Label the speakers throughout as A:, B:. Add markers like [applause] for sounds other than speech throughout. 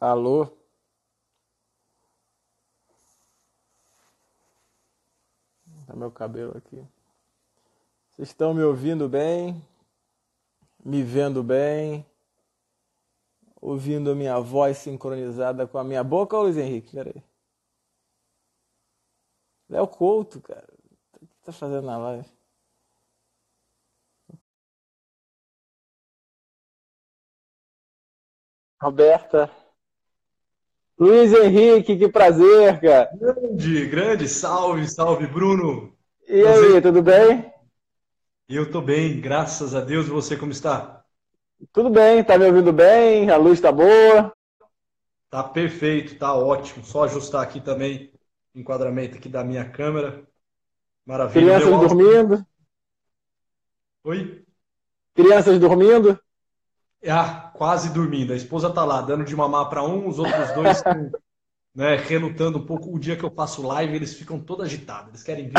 A: Alô? Tá meu cabelo aqui. Vocês estão me ouvindo bem? Me vendo bem? Ouvindo a minha voz sincronizada com a minha boca, Luiz Henrique? Peraí. Léo Couto, cara. O que tá fazendo na live? Roberta. Luiz Henrique, que prazer, cara.
B: Grande, grande, salve, salve, Bruno.
A: E prazer. aí, tudo bem?
B: Eu tô bem, graças a Deus. E você como está?
A: Tudo bem, tá me ouvindo bem? A luz tá boa?
B: Tá perfeito, tá ótimo. Só ajustar aqui também o enquadramento aqui da minha câmera. Maravilha.
A: Crianças dormindo?
B: Oi?
A: Crianças dormindo?
B: Ah, quase dormindo. A esposa tá lá, dando de mamar para um, os outros dois estão [laughs] né, relutando um pouco. O dia que eu faço live, eles ficam todos agitados. Eles querem ver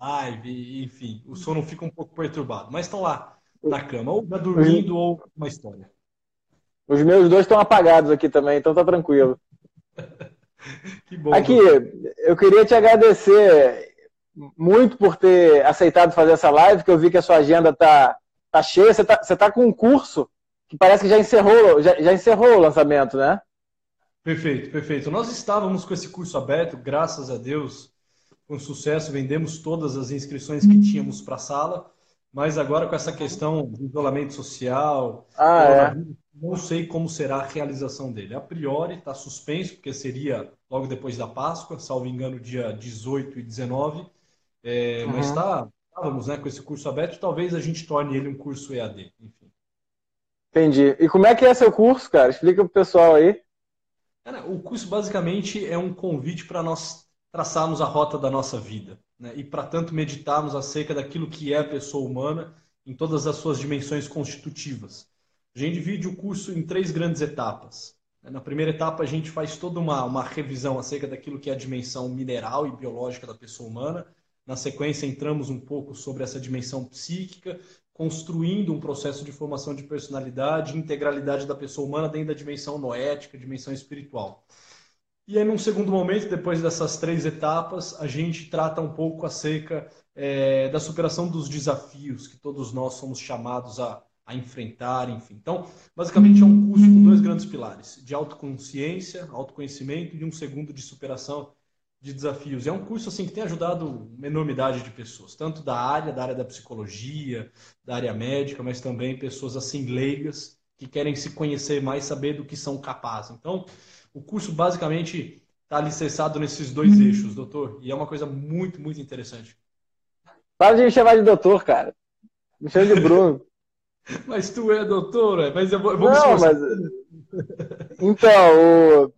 B: live, enfim. O sono fica um pouco perturbado. Mas estão lá na cama, ou já dormindo, ou uma história.
A: Os meus dois estão apagados aqui também, então tá tranquilo. [laughs] que bom. Aqui, eu queria te agradecer muito por ter aceitado fazer essa live, que eu vi que a sua agenda tá tá cheia, você tá, você tá com um curso que parece que já encerrou, já, já encerrou o lançamento, né?
B: Perfeito, perfeito. Nós estávamos com esse curso aberto, graças a Deus, com sucesso, vendemos todas as inscrições que tínhamos para a sala, mas agora com essa questão do isolamento social,
A: ah, é.
B: não sei como será a realização dele. A priori está suspenso, porque seria logo depois da Páscoa, salvo engano, dia 18 e 19, é, uhum. mas está estávamos né, com esse curso aberto, talvez a gente torne ele um curso EAD, enfim.
A: Entendi. E como é que é seu curso, cara? Explica pro pessoal aí.
B: o curso basicamente é um convite para nós traçarmos a rota da nossa vida. Né? E para tanto meditarmos acerca daquilo que é a pessoa humana em todas as suas dimensões constitutivas. A gente divide o curso em três grandes etapas. Na primeira etapa, a gente faz toda uma, uma revisão acerca daquilo que é a dimensão mineral e biológica da pessoa humana. Na sequência, entramos um pouco sobre essa dimensão psíquica, construindo um processo de formação de personalidade integralidade da pessoa humana dentro da dimensão noética, dimensão espiritual. E aí, num segundo momento, depois dessas três etapas, a gente trata um pouco acerca é, da superação dos desafios que todos nós somos chamados a, a enfrentar, enfim. Então, basicamente é um curso com dois grandes pilares, de autoconsciência, autoconhecimento, e um segundo de superação de desafios. É um curso assim que tem ajudado uma enormidade de pessoas, tanto da área, da área da psicologia, da área médica, mas também pessoas assim leigas que querem se conhecer mais, saber do que são capazes. Então, o curso basicamente está alicerçado nesses dois uhum. eixos, doutor, e é uma coisa muito, muito interessante.
A: Para de me chamar de doutor, cara. Me chama de Bruno. [laughs] [laughs]
B: mas tu é doutor, é? mas eu vou, eu vou
A: Não, mas... Então, o...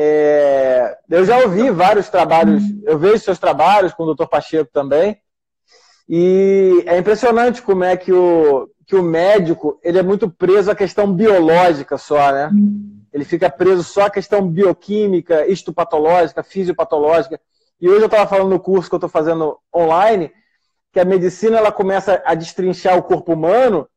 A: É, eu já ouvi vários trabalhos, eu vejo seus trabalhos com o Dr. Pacheco também, e é impressionante como é que o, que o médico ele é muito preso à questão biológica só, né? Ele fica preso só à questão bioquímica, histopatológica, fisiopatológica. E hoje eu estava falando no curso que eu estou fazendo online, que a medicina ela começa a destrinchar o corpo humano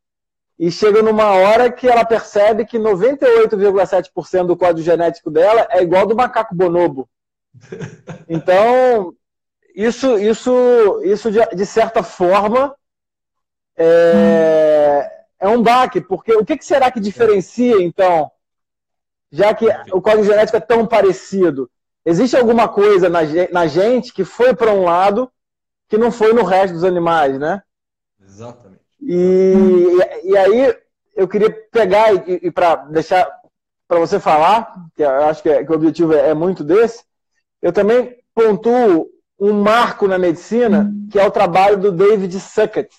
A: e chega numa hora que ela percebe que 98,7% do código genético dela é igual do macaco bonobo. [laughs] Então, isso, isso, isso de, de certa forma é, é, um baque, porque o que, que será que diferencia, então, já que o código genético é tão parecido? Existe alguma coisa na, na gente que foi para um lado que não foi no resto dos animais, né?
B: Exatamente.
A: E, e aí eu queria pegar e, e para deixar para você falar, que eu acho que, é, que o objetivo é, é, muito desse, eu também pontuo um marco na medicina, que é o trabalho do David Suckett.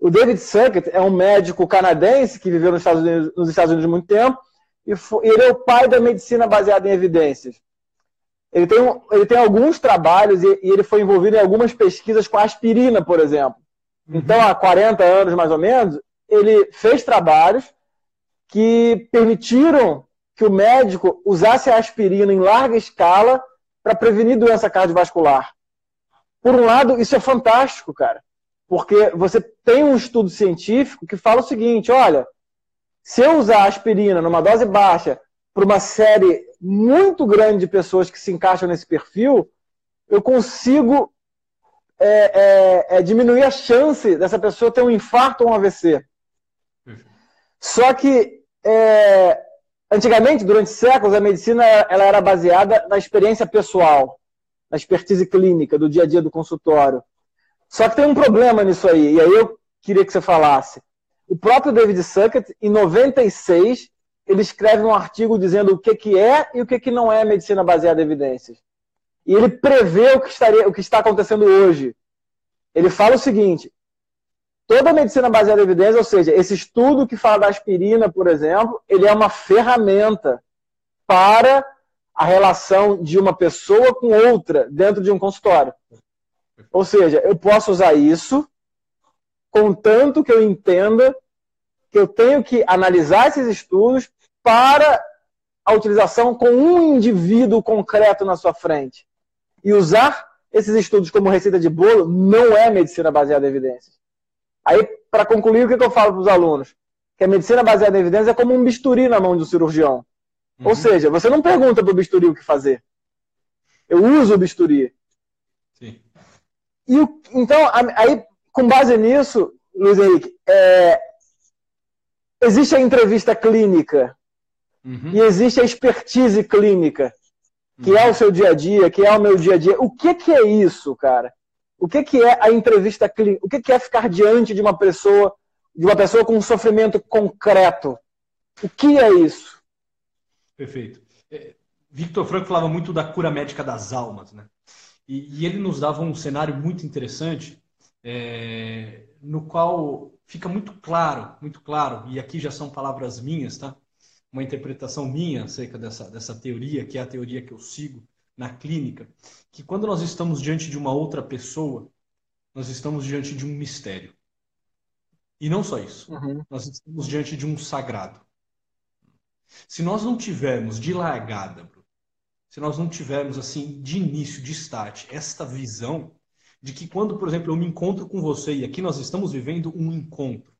A: O David Suckett é um médico canadense que viveu nos Estados Unidos, nos Estados Unidos muito tempo, e foi, ele é o pai da medicina baseada em evidências. Ele tem, ele tem alguns trabalhos e, e ele foi envolvido em algumas pesquisas com aspirina, por exemplo. Então, há 40 anos mais ou menos, ele fez trabalhos que permitiram que o médico usasse a aspirina em larga escala para prevenir doença cardiovascular. Por um lado, isso é fantástico, cara, porque você tem um estudo científico que fala o seguinte: olha, se eu usar aspirina numa dose baixa para uma série muito grande de pessoas que se encaixam nesse perfil, eu consigo é, é, é diminuir a chance dessa pessoa ter um infarto ou um AVC. Só que é, antigamente, durante séculos, a medicina ela era baseada na experiência pessoal, na expertise clínica do dia a dia do consultório. Só que tem um problema nisso aí, e aí eu queria que você falasse. O próprio David Suckett, em 96, ele escreve um artigo dizendo o que, que é e o que, que não é medicina baseada em evidências. E ele prevê o que, estaria, o que está acontecendo hoje. Ele fala o seguinte: toda medicina baseada em evidências, ou seja, esse estudo que fala da aspirina, por exemplo, ele é uma ferramenta para a relação de uma pessoa com outra dentro de um consultório. Ou seja, eu posso usar isso, contanto que eu entenda que eu tenho que analisar esses estudos para a utilização com um indivíduo concreto na sua frente. E usar esses estudos como receita de bolo não é medicina baseada em evidências. Aí, para concluir, o que eu falo para os alunos? Que a medicina baseada em evidências é como um bisturi na mão do cirurgião. Uhum. Ou seja, você não pergunta para o bisturi o que fazer. Eu uso o bisturi. Sim. E, então, aí, com base nisso, Luiz Henrique, é, existe a entrevista clínica Uhum. E existe a expertise clínica, que é o seu dia a dia, que é o meu dia a dia. O que, que é isso, cara? O que, que é a entrevista clínica? O que, que é ficar diante de uma pessoa, de uma pessoa com um sofrimento concreto? O que é isso?
B: Perfeito. É, Victor Franco falava muito da cura médica das almas, né? E, e ele nos dava um cenário muito interessante, é, no qual fica muito claro, muito claro, e aqui já são palavras minhas, tá? Uma interpretação minha acerca dessa, dessa teoria, que é a teoria que eu sigo na clínica, que quando nós estamos diante de uma outra pessoa, nós estamos diante de um mistério. E não só isso, uhum. nós estamos diante de um sagrado. Se nós não tivermos de largada, se nós não tivermos assim de início, de start, esta visão de que quando, por exemplo, eu me encontro com você e aqui nós estamos vivendo um encontro,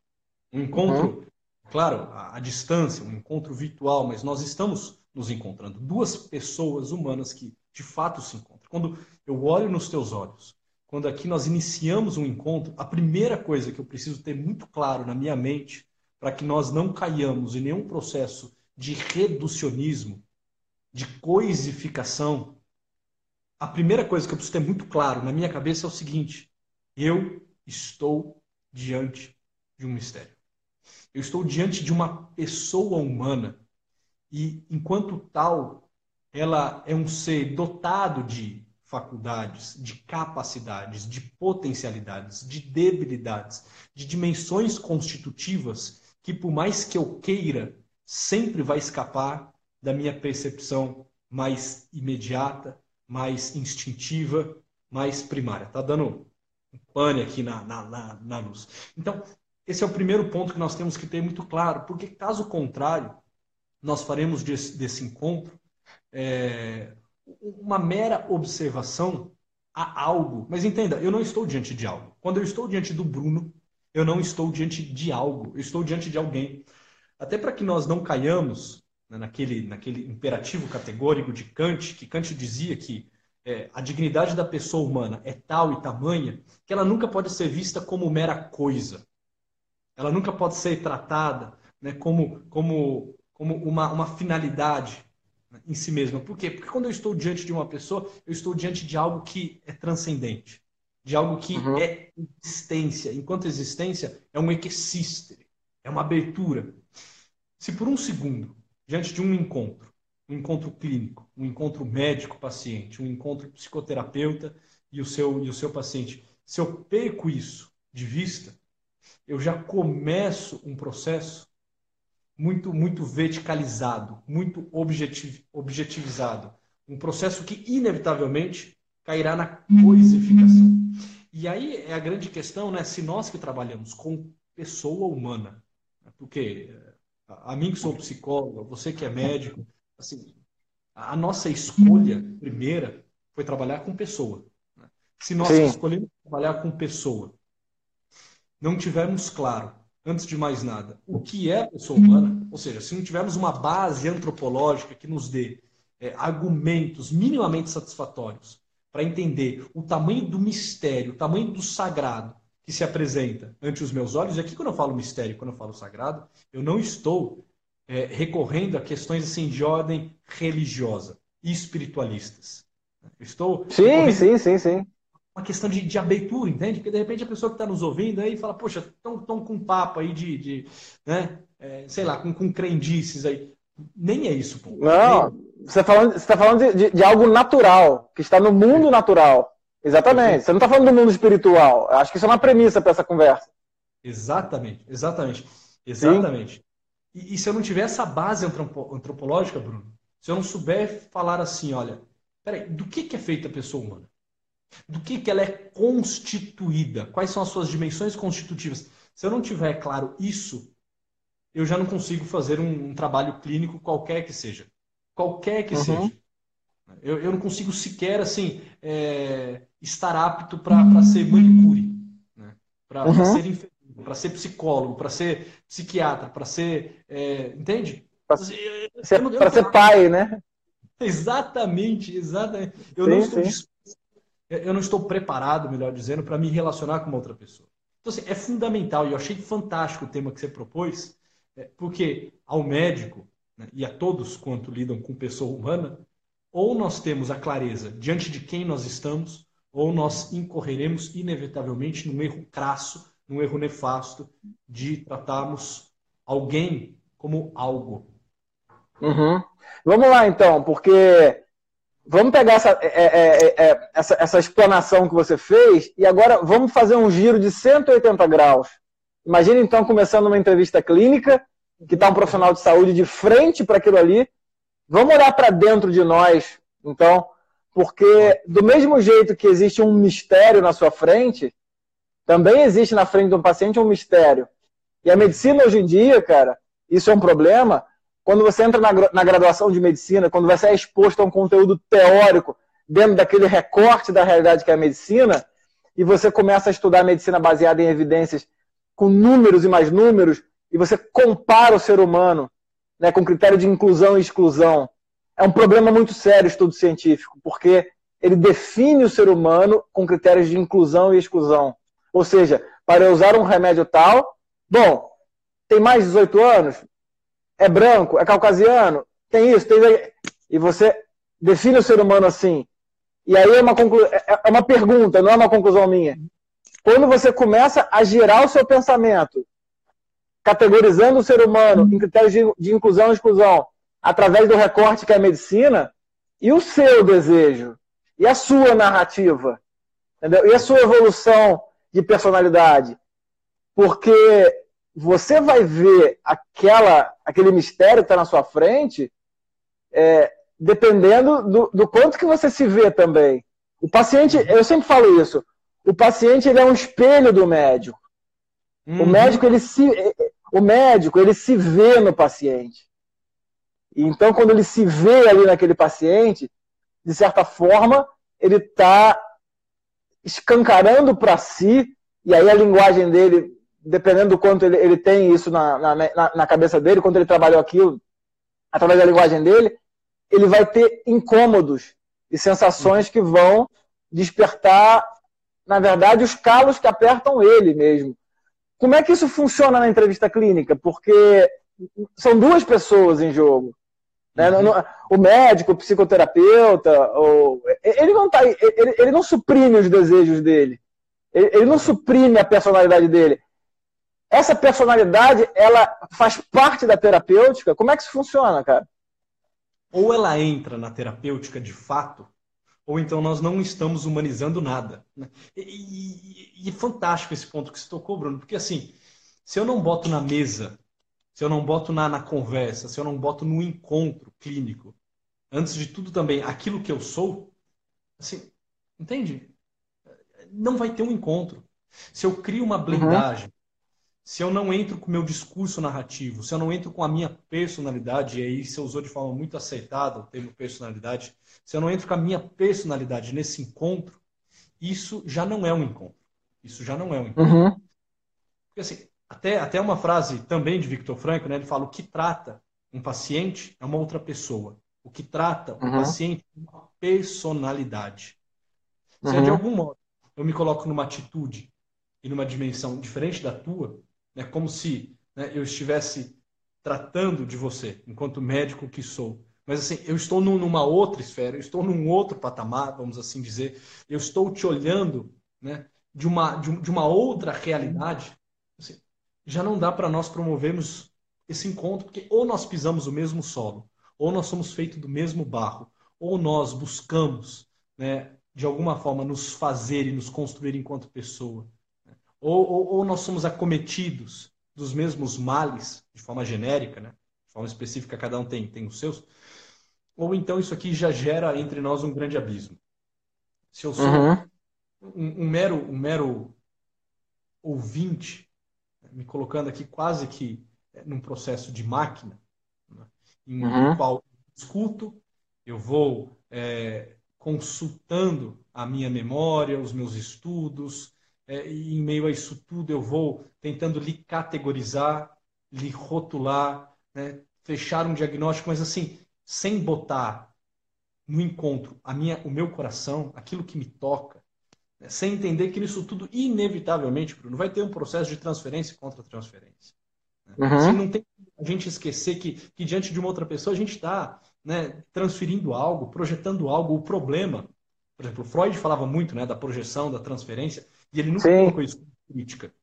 B: um encontro uhum claro, a, a distância, um encontro virtual, mas nós estamos nos encontrando. Duas pessoas humanas que de fato se encontram. Quando eu olho nos teus olhos, quando aqui nós iniciamos um encontro, a primeira coisa que eu preciso ter muito claro na minha mente, para que nós não caiamos em nenhum processo de reducionismo, de coisificação, a primeira coisa que eu preciso ter muito claro na minha cabeça é o seguinte: eu estou diante de um mistério. Eu estou diante de uma pessoa humana e, enquanto tal, ela é um ser dotado de faculdades, de capacidades, de potencialidades, de debilidades, de dimensões constitutivas que, por mais que eu queira, sempre vai escapar da minha percepção mais imediata, mais instintiva, mais primária. Tá dando um pane aqui na, na, na, na luz. Então, esse é o primeiro ponto que nós temos que ter muito claro, porque caso contrário, nós faremos desse, desse encontro é, uma mera observação a algo. Mas entenda, eu não estou diante de algo. Quando eu estou diante do Bruno, eu não estou diante de algo, eu estou diante de alguém. Até para que nós não caiamos né, naquele, naquele imperativo categórico de Kant, que Kant dizia que é, a dignidade da pessoa humana é tal e tamanha que ela nunca pode ser vista como mera coisa. Ela nunca pode ser tratada né, como, como, como uma, uma finalidade né, em si mesma. Por quê? Porque quando eu estou diante de uma pessoa, eu estou diante de algo que é transcendente, de algo que uhum. é existência. Enquanto existência é um equisístere, é uma abertura. Se por um segundo, diante de um encontro, um encontro clínico, um encontro médico-paciente, um encontro psicoterapeuta e o seu, e o seu paciente, se eu perco isso de vista, eu já começo um processo muito, muito verticalizado, muito objetiv, objetivizado. Um processo que, inevitavelmente, cairá na coisificação. E aí é a grande questão, né? Se nós que trabalhamos com pessoa humana, né? porque a mim que sou psicólogo, você que é médico, assim, a nossa escolha primeira foi trabalhar com pessoa. Né? Se nós Sim. escolhemos trabalhar com pessoa, não tivermos claro antes de mais nada, o que é a pessoa humana, ou seja, se não tivermos uma base antropológica que nos dê é, argumentos minimamente satisfatórios para entender o tamanho do mistério, o tamanho do sagrado que se apresenta ante os meus olhos, e aqui quando eu falo mistério, quando eu falo sagrado, eu não estou é, recorrendo a questões assim de ordem religiosa e espiritualistas. Eu estou.
A: Sim, sim, sim, sim.
B: Uma questão de, de abertura, entende? Porque de repente a pessoa que está nos ouvindo aí fala, poxa, estão com papo aí de, de né, é, sei lá, com, com crendices aí. Nem é isso, pô.
A: Não, Nem... você está tá falando de, de, algo natural, que está no mundo natural. Exatamente. Você não está falando do mundo espiritual. Acho que isso é uma premissa para essa conversa.
B: Exatamente, exatamente. Exatamente. E, e, se eu não tiver essa base antropológica, Bruno, se eu não souber falar assim, olha, peraí, do que, que é feita a pessoa humana? Do que, que ela é constituída? Quais são as suas dimensões constitutivas? Se eu não tiver claro isso, eu já não consigo fazer um, um trabalho clínico qualquer que seja. Qualquer que uhum. seja. Eu, eu, não consigo sequer assim é, estar apto para ser manicure, né? para uhum. ser enfermeiro para ser psicólogo, para ser psiquiatra, para ser. É, entende?
A: Para ser, ser, pai, né? [laughs]
B: Exatamente, exatamente. Eu, sim, não estou, eu não estou preparado, melhor dizendo, para me relacionar com uma outra pessoa. Então, assim, é fundamental, e eu achei fantástico o tema que você propôs, é, porque ao médico né, e a todos quanto lidam com pessoa humana, ou nós temos a clareza diante de quem nós estamos, ou nós incorreremos inevitavelmente num erro crasso num erro nefasto de tratarmos alguém como algo.
A: Uhum. Vamos lá então, porque vamos pegar essa, é, é, é, é, essa, essa explanação que você fez e agora vamos fazer um giro de 180 graus. Imagina então começando uma entrevista clínica, que está um profissional de saúde de frente para aquilo ali. Vamos olhar para dentro de nós, então, porque do mesmo jeito que existe um mistério na sua frente, também existe na frente de um paciente um mistério. E a medicina hoje em dia, cara, isso é um problema. Quando você entra na, na graduação de medicina, quando você é exposto a um conteúdo teórico dentro daquele recorte da realidade que é a medicina, e você começa a estudar medicina baseada em evidências com números e mais números, e você compara o ser humano né, com critério de inclusão e exclusão, é um problema muito sério o estudo científico, porque ele define o ser humano com critérios de inclusão e exclusão. Ou seja, para usar um remédio tal, bom, tem mais de 18 anos, é branco, é caucasiano, tem isso, tem. E você define o ser humano assim. E aí é uma, conclu... É, é uma pergunta, não é uma conclusão minha. Quando você começa a girar o seu pensamento, categorizando o ser humano em critérios de, de inclusão e exclusão, através do recorte que é a medicina, e o seu desejo, e a sua narrativa, entendeu? e a sua evolução de personalidade. Porque você vai ver aquela, aquele mistério que está na sua frente é, dependendo do, do, quanto que você se vê também. O paciente, eu sempre falo isso, o paciente ele é um espelho do médico. Uhum. O médico ele se, o médico ele se vê no paciente. Então quando ele se vê ali naquele paciente, de certa forma ele está escancarando para si, e aí a linguagem dele, dependendo do quanto ele, ele tem isso na, na, na, cabeça dele, quando ele trabalhou aquilo, através da linguagem dele, ele vai ter incômodos e sensações que vão despertar, na verdade, os calos que apertam ele mesmo. Como é que isso funciona na entrevista clínica? Porque são duas pessoas em jogo. Né? Uhum. O médico, o psicoterapeuta, o... ele, não tá, ele, ele não suprime os desejos dele. Ele, ele não suprime a personalidade dele. Essa personalidade, ela faz parte da terapêutica? Como é que isso funciona, cara?
B: Ou ela entra na terapêutica de fato, ou então nós não estamos humanizando nada. Né? E, e, e é fantástico esse ponto que você tocou, Bruno, porque assim, se eu não boto na mesa se eu não boto na, na conversa, se eu não boto no encontro clínico, antes de tudo também aquilo que eu sou, assim, entende? Não vai ter um encontro. Se eu crio uma blindagem, uhum. Se eu não entro com o meu discurso narrativo, se eu não entro com a minha personalidade, e aí você usou de forma muito aceitada o termo personalidade, se eu não entro com a minha personalidade nesse encontro, isso já não é um encontro. Isso já não é um encontro. Uhum. Porque assim, até, até uma frase também de Victor Franco, né? Ele fala: o que trata um paciente é uma outra pessoa. O que trata um uhum. paciente é uma personalidade. Se uhum. de algum modo eu me coloco numa atitude e numa dimensão diferente da tua, né, como se né, eu estivesse tratando de você, enquanto médico que sou. Mas assim, eu estou numa outra esfera, eu estou num outro patamar, vamos assim dizer. Eu estou te olhando né, de, uma, de, uma outra realidade. Assim, já não dá para nós promovermos esse encontro, porque ou nós pisamos o mesmo solo, ou nós somos feitos do mesmo barro, ou nós buscamos, né, de alguma forma, nos fazer e nos construir enquanto pessoa? Ou, ou, ou, nós somos acometidos dos mesmos males, de forma genérica, né? de forma específica, cada um tem, tem os seus, ou então isso aqui já gera entre nós um grande abismo. Se eu sou uhum. um, um, mero, um mero ouvinte, me colocando aqui quase que é, num processo de máquina, né, em uhum. qual escuto, eu vou é, consultando a minha memória, os meus estudos, é, e em meio a isso tudo eu vou tentando lhe categorizar, lhe rotular, né, fechar um diagnóstico, mas assim, sem botar no encontro a minha, o meu coração, aquilo que me toca, né? sem entender que nisso tudo, inevitavelmente, Bruno, vai ter um processo de transferência e contra-transferência. Né? Uhum. Assim, não tem a gente esquecer que, que diante de uma outra pessoa a gente está né, transferindo algo, projetando algo, o problema. Por exemplo, Freud falava muito né, da projeção, da transferência, e ele nunca Sim. colocou isso como crítica.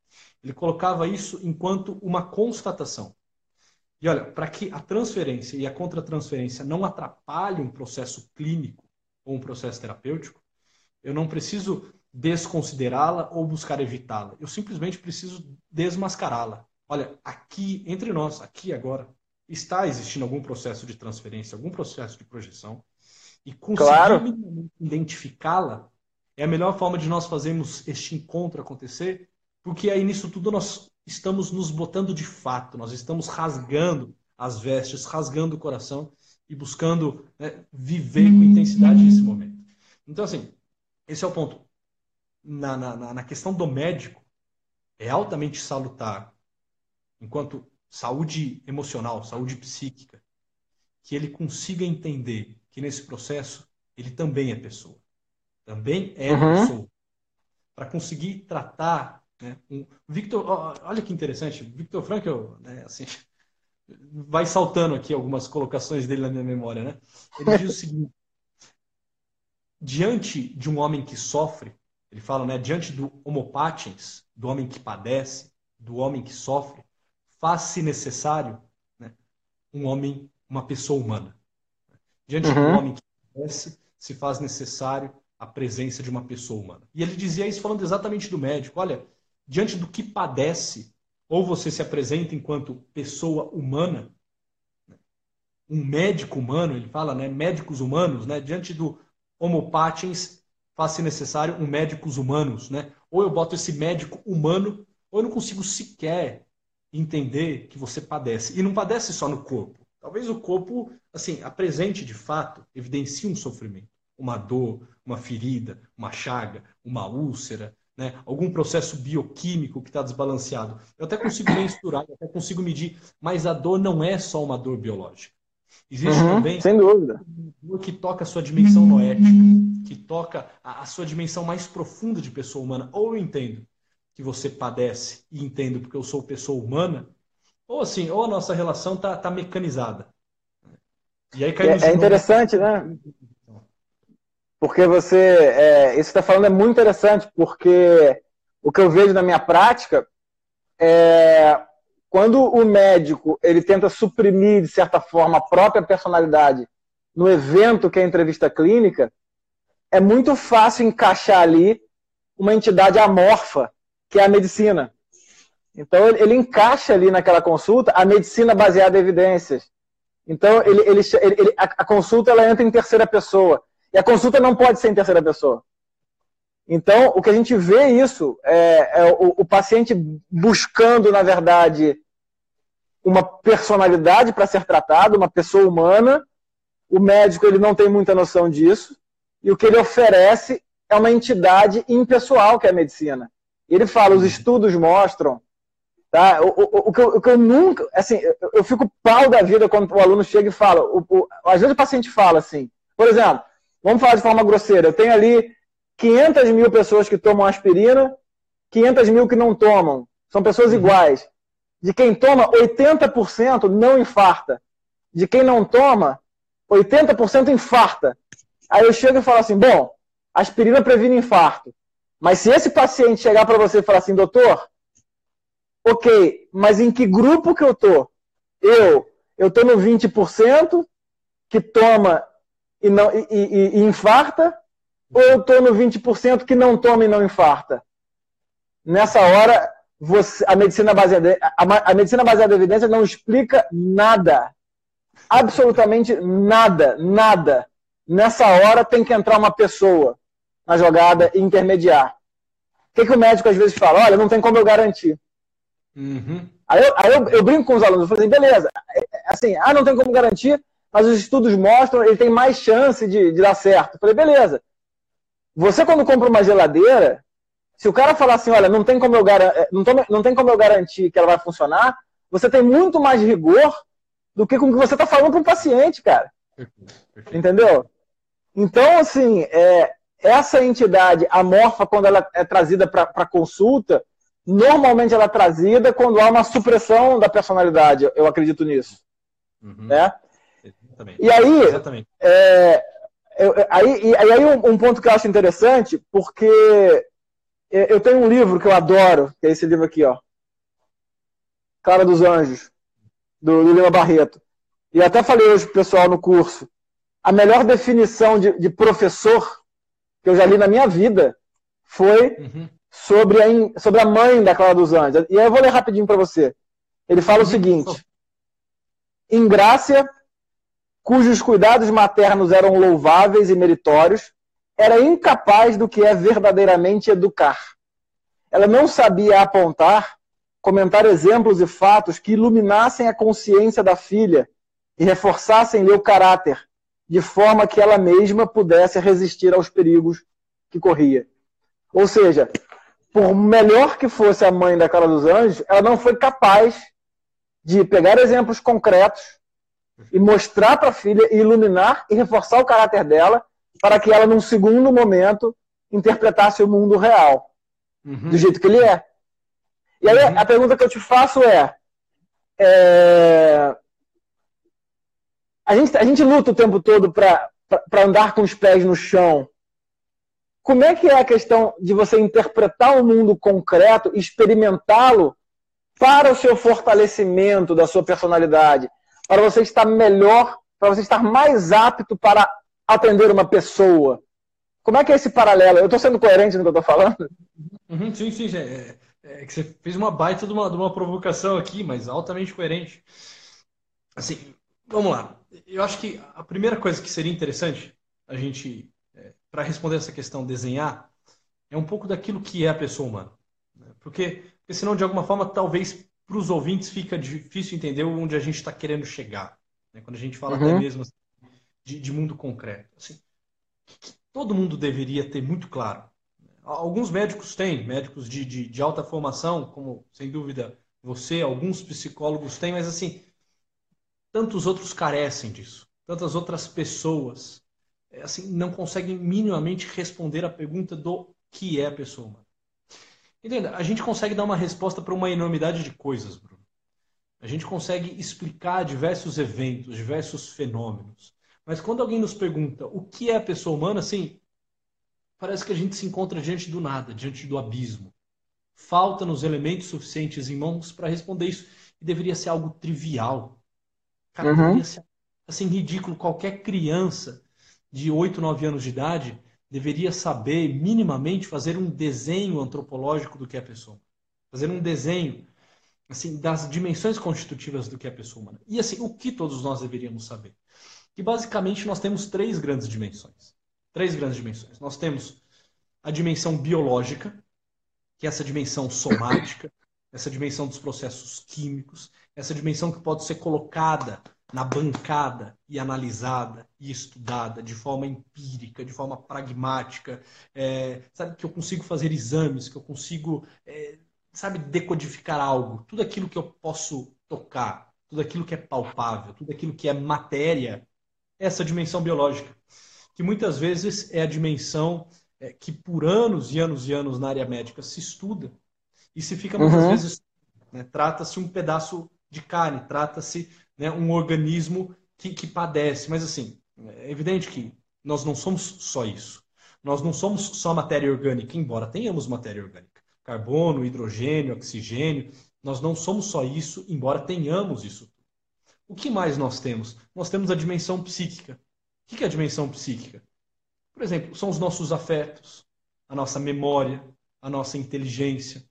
B: Ele colocava isso enquanto uma constatação. E olha, para que a transferência e a contratransferência não atrapalhem um processo clínico ou um processo terapêutico, eu não preciso desconsiderá-la ou buscar evitá-la. Eu simplesmente preciso desmascará-la. Olha, aqui, entre nós, aqui agora, está existindo algum processo de transferência, algum processo de projeção. E conseguir claro. identificá-la é a melhor forma de nós fazermos este encontro acontecer, porque aí nisso tudo nós estamos nos botando de fato, nós estamos rasgando as vestes, rasgando o coração e buscando né, viver com intensidade esse momento. Então, assim, esse é o ponto. Na, na, na questão do médico, é altamente salutar, enquanto saúde emocional, saúde psíquica, que ele consiga entender que nesse processo ele também é pessoa. Também é uhum. pessoa. Para conseguir tratar. Né, um... Victor, olha que interessante, Victor Frankl, né, assim, [laughs] vai saltando aqui algumas colocações dele na minha memória. Né? Ele diz o seguinte: [laughs] diante de um homem que sofre, ele fala, né, diante do homopatens, do homem que padece, do homem que sofre, faz-se necessário né, um homem, uma pessoa humana. Diante uhum. do homem que padece, se faz necessário a presença de uma pessoa humana. E ele dizia isso falando exatamente do médico. Olha, diante do que padece, ou você se apresenta enquanto pessoa humana, um médico humano, ele fala, né, médicos humanos, né, diante do Homo patens, faz-se necessário um médicos humanos, né? Ou eu boto esse médico humano, ou eu não consigo sequer entender que você padece. E não padece só no corpo. Talvez o corpo, assim, apresente de fato, evidencie um sofrimento, uma dor, uma ferida, uma chaga, uma úlcera, né? algum processo bioquímico que está desbalanceado. Eu até consigo [coughs] mensurar, eu até consigo medir, mas a dor não é só uma dor biológica. Existe uhum, também
A: sem dúvida.
B: uma que toca a sua dimensão noética, que toca a, a, sua dimensão mais profunda de pessoa humana. Ou eu entendo que você padece e entendo porque eu sou pessoa humana, ou assim, ou a nossa relação tá, tá mecanizada.
A: E aí cai é, é interessante, né? Porque você, é, isso que está falando é muito interessante, porque o que eu vejo na minha prática é quando o médico ele tenta suprimir, de certa forma, a própria personalidade no evento que é a entrevista clínica, é muito fácil encaixar ali uma entidade amorfa, que é a medicina. Então, ele, encaixa ali naquela consulta a medicina baseada em evidências. Então, ele, ele, ele a, a, consulta ela entra em terceira pessoa. E a consulta não pode ser em terceira pessoa. Então, o que a gente vê isso é, é o, o paciente buscando, na verdade, uma personalidade para ser tratado, uma pessoa humana. O médico ele não tem muita noção disso. E o que ele oferece é uma entidade impessoal, que é a medicina. Ele fala: os estudos mostram Tá? O, o, o, que eu, o, que eu, nunca, assim, eu, eu, fico pau da vida quando o aluno chega e fala, às vezes o paciente fala assim, por exemplo, vamos falar de forma grosseira, eu tenho ali 500 mil pessoas que tomam aspirina, 500 mil que não tomam, são pessoas uhum. iguais. De quem toma, 80% não infarta. De quem não toma, 80% infarta. Aí eu chego e falo assim, bom, aspirina previne infarto. Mas se esse paciente chegar para você e falar assim, doutor, ok, mas em que grupo que eu tô? Eu, eu tô no 20% que toma e, não, e, e, e infarta, ou eu tô no 20% que não toma e não infarta? Nessa hora, você, a, medicina baseada, a, a medicina baseada em evidência não explica nada. Absolutamente nada, nada. Nessa hora tem que entrar uma pessoa na jogada e intermediar. O que, que o médico às vezes fala? Olha, não tem como eu garantir. Uhum. Aí, eu, aí eu, eu, brinco com os alunos, eu falo assim, beleza, é, é, assim, ah, não tem como garantir, mas os estudos mostram ele tem mais chance de, de dar certo. Eu falei, beleza. Você quando compra uma geladeira, se o cara falar assim, olha, não tem como eu, é, não, tô, não tem como eu garantir que ela vai funcionar, você tem muito mais rigor do que com o que você está falando para um paciente, cara. Entendeu? Então, assim, é, essa entidade amorfa, quando ela é trazida para consulta, normalmente ela é trazida quando há uma supressão da personalidade. Eu acredito nisso. Uhum. Né? Exatamente. E aí, Exatamente. É, eu, aí, e, aí um, um, ponto que eu acho interessante, porque eu tenho um livro que eu adoro, que é esse livro aqui, ó. Clara dos Anjos, do, do Lima Barreto. E eu até falei hoje pro pessoal no curso. A melhor definição de, de professor que eu já li na minha vida foi uhum sobre a, sobre a mãe da Clara dos Anjos. E aí eu vou ler rapidinho para você. Ele fala o seguinte: Ingrácia, cujos cuidados maternos eram louváveis e meritórios, era incapaz do que é verdadeiramente educar. Ela não sabia apontar, comentar exemplos e fatos que iluminassem a consciência da filha e reforçassem-lhe o caráter, de forma que ela mesma pudesse resistir aos perigos que corria. Ou seja, por melhor que fosse a mãe da Cara dos Anjos, ela não foi capaz de pegar exemplos concretos e mostrar para a filha, e iluminar e reforçar o caráter dela, para que ela, num segundo momento, interpretasse o mundo real, uhum. do jeito que ele é. E aí, uhum. a pergunta que eu te faço é, é... A, gente, a gente luta o tempo todo para andar com os pés no chão como é que é a questão de você interpretar o mundo concreto, experimentá-lo para o seu fortalecimento da sua personalidade, para você estar melhor, para você estar mais apto para atender uma pessoa? Como é que é esse paralelo? Eu estou sendo coerente no que eu estou falando?
B: Uhum, sim, sim. É, é, que você fez uma baita de uma, de uma provocação aqui, mas altamente coerente. Assim, vamos lá. Eu acho que a primeira coisa que seria interessante a gente para responder essa questão, desenhar, é um pouco daquilo que é a pessoa humana. Né? Porque, porque senão, de alguma forma, talvez para os ouvintes fica difícil entender onde a gente está querendo chegar. Né? Quando a gente fala uhum. até mesmo assim, de, de, mundo concreto. Assim, todo mundo deveria ter muito claro. Alguns médicos têm, médicos de, de, de alta formação, como sem dúvida você, alguns psicólogos têm, mas assim, tantos outros carecem disso. Tantas outras pessoas é, assim, não conseguem minimamente responder a pergunta do que é a pessoa humana. Entenda, a gente consegue dar uma resposta para uma enormidade de coisas, Bruno. A gente consegue explicar diversos eventos, diversos fenômenos. Mas quando alguém nos pergunta o que é a pessoa humana, assim, parece que a gente se encontra diante do nada, diante do abismo. Falta-nos elementos suficientes em mãos para responder isso. E deveria ser algo trivial. Cara, uhum. deveria ser assim, ridículo. Qualquer criança de 8, 9 anos de idade deveria saber minimamente fazer um desenho antropológico do que é a pessoa. Fazer um desenho assim das dimensões constitutivas do que é a pessoa humana. E assim, o que todos nós deveríamos saber? Que basicamente nós temos três grandes dimensões. Três grandes dimensões. Nós temos a dimensão biológica, que é essa dimensão somática, essa dimensão dos processos químicos, essa dimensão que pode ser colocada na bancada e analisada e estudada de forma empírica, de forma pragmática, é, sabe que eu consigo fazer exames, que eu consigo é, sabe, decodificar algo, tudo aquilo que eu posso tocar, tudo aquilo que é palpável, tudo aquilo que é matéria, essa dimensão biológica, que muitas vezes é a dimensão é, que por anos e anos e anos na área médica se estuda e se fica muitas uhum. vezes né, trata-se um pedaço de carne, trata-se né, um organismo que, que padece, mas assim é evidente que nós não somos só isso. Nós não somos só matéria orgânica, embora tenhamos matéria orgânica. Carbono, hidrogênio, oxigênio. Nós não somos só isso, embora tenhamos isso. O que mais nós temos? Nós temos a dimensão psíquica. O que é a dimensão psíquica? Por exemplo, são os nossos afetos, a nossa memória, a nossa inteligência,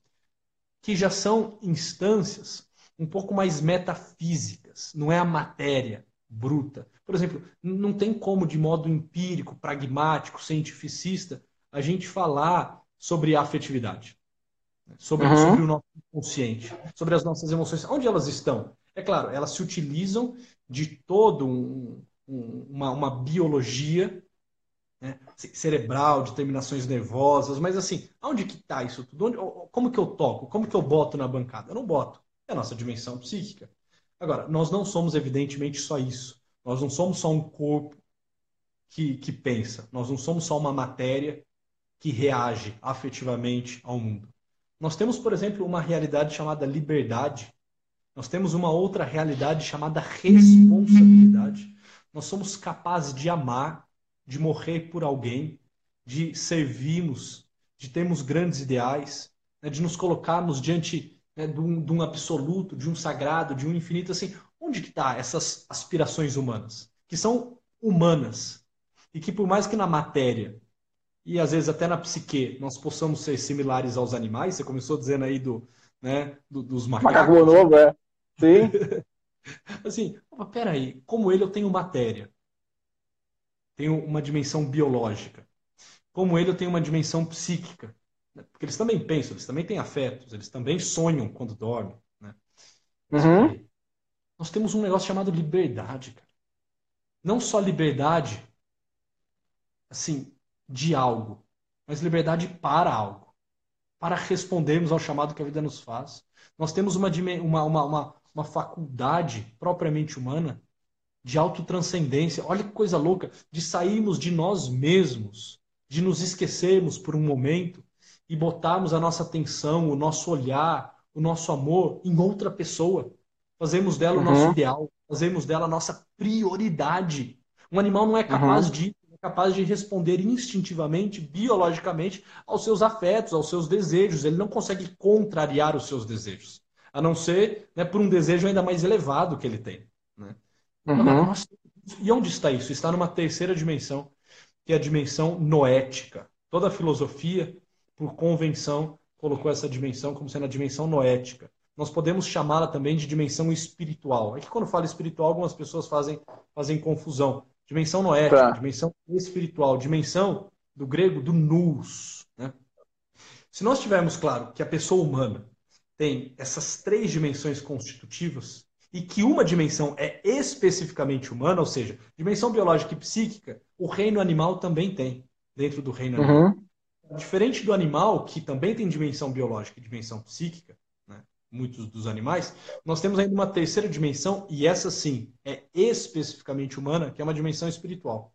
B: que já são instâncias um pouco mais metafísicas. Não é a matéria bruta. Por exemplo, não tem como, de modo empírico, pragmático, cientificista, a gente falar sobre a afetividade sobre, uhum. sobre o nosso consciente, sobre as nossas emoções. Onde elas estão? É claro, elas se utilizam de todo um, um, uma, uma, biologia né, cerebral, de terminações nervosas, mas assim, onde que está isso tudo? Onde, como que eu toco? Como que eu boto na bancada? Eu não boto. É a nossa dimensão psíquica. Agora, nós não somos evidentemente só isso. Nós não somos só um corpo que, que pensa. Nós não somos só uma matéria que reage afetivamente ao mundo. Nós temos, por exemplo, uma realidade chamada liberdade. Nós temos uma outra realidade chamada responsabilidade. Nós somos capazes de amar, de morrer por alguém, de servirmos, de termos grandes ideais, né, de nos colocarmos diante né, de, um, de, um, absoluto, de um sagrado, de um infinito. Assim, onde que está essas aspirações humanas? Que são humanas. E que por mais que na matéria e às vezes até na psique nós possamos ser similares aos animais. Você começou dizendo aí do, né, do, dos macacos. Macaco
A: novo, é. Sim. [laughs]
B: assim, opa, peraí, como ele eu tenho matéria. Tenho uma dimensão biológica. Como ele eu tenho uma dimensão psíquica. Né? Porque eles também pensam, eles também têm afetos, eles também sonham quando dormem. Né?
A: Uhum.
B: Nós temos um negócio chamado liberdade, cara. Não só liberdade, assim, de algo, mas liberdade para algo, para respondermos ao chamado que a vida nos faz. Nós temos uma, uma, uma, uma, uma faculdade propriamente humana de autotranscendência. Olha que coisa louca, de sairmos de nós mesmos, de nos esquecermos por um momento e botarmos a nossa atenção, o nosso olhar, o nosso amor em outra pessoa. Fazemos dela uhum. o nosso ideal, fazemos dela a nossa prioridade. Um animal não é capaz uhum. de capaz de responder instintivamente, biologicamente, aos seus afetos, aos seus desejos. Ele não consegue contrariar os seus desejos, a não ser né, por um desejo ainda mais elevado que ele tem. Né? Uhum. e onde está isso? Está numa terceira dimensão, que é a dimensão noética. Toda a filosofia, por convenção, colocou essa dimensão como sendo a dimensão noética. Nós podemos chamá-la também de dimensão espiritual. É que quando fala espiritual, algumas pessoas fazem, fazem confusão. Dimensão noética, tá. dimensão espiritual, dimensão do grego do nous. Né? Se nós tivermos claro que a pessoa humana tem essas três dimensões constitutivas e que uma dimensão é especificamente humana, ou seja, dimensão biológica e psíquica, o reino animal também tem dentro do reino uhum. animal. Diferente do animal, que também tem dimensão biológica e dimensão psíquica, muitos dos animais, nós temos ainda uma terceira dimensão, e essa sim é especificamente humana, que é uma dimensão espiritual.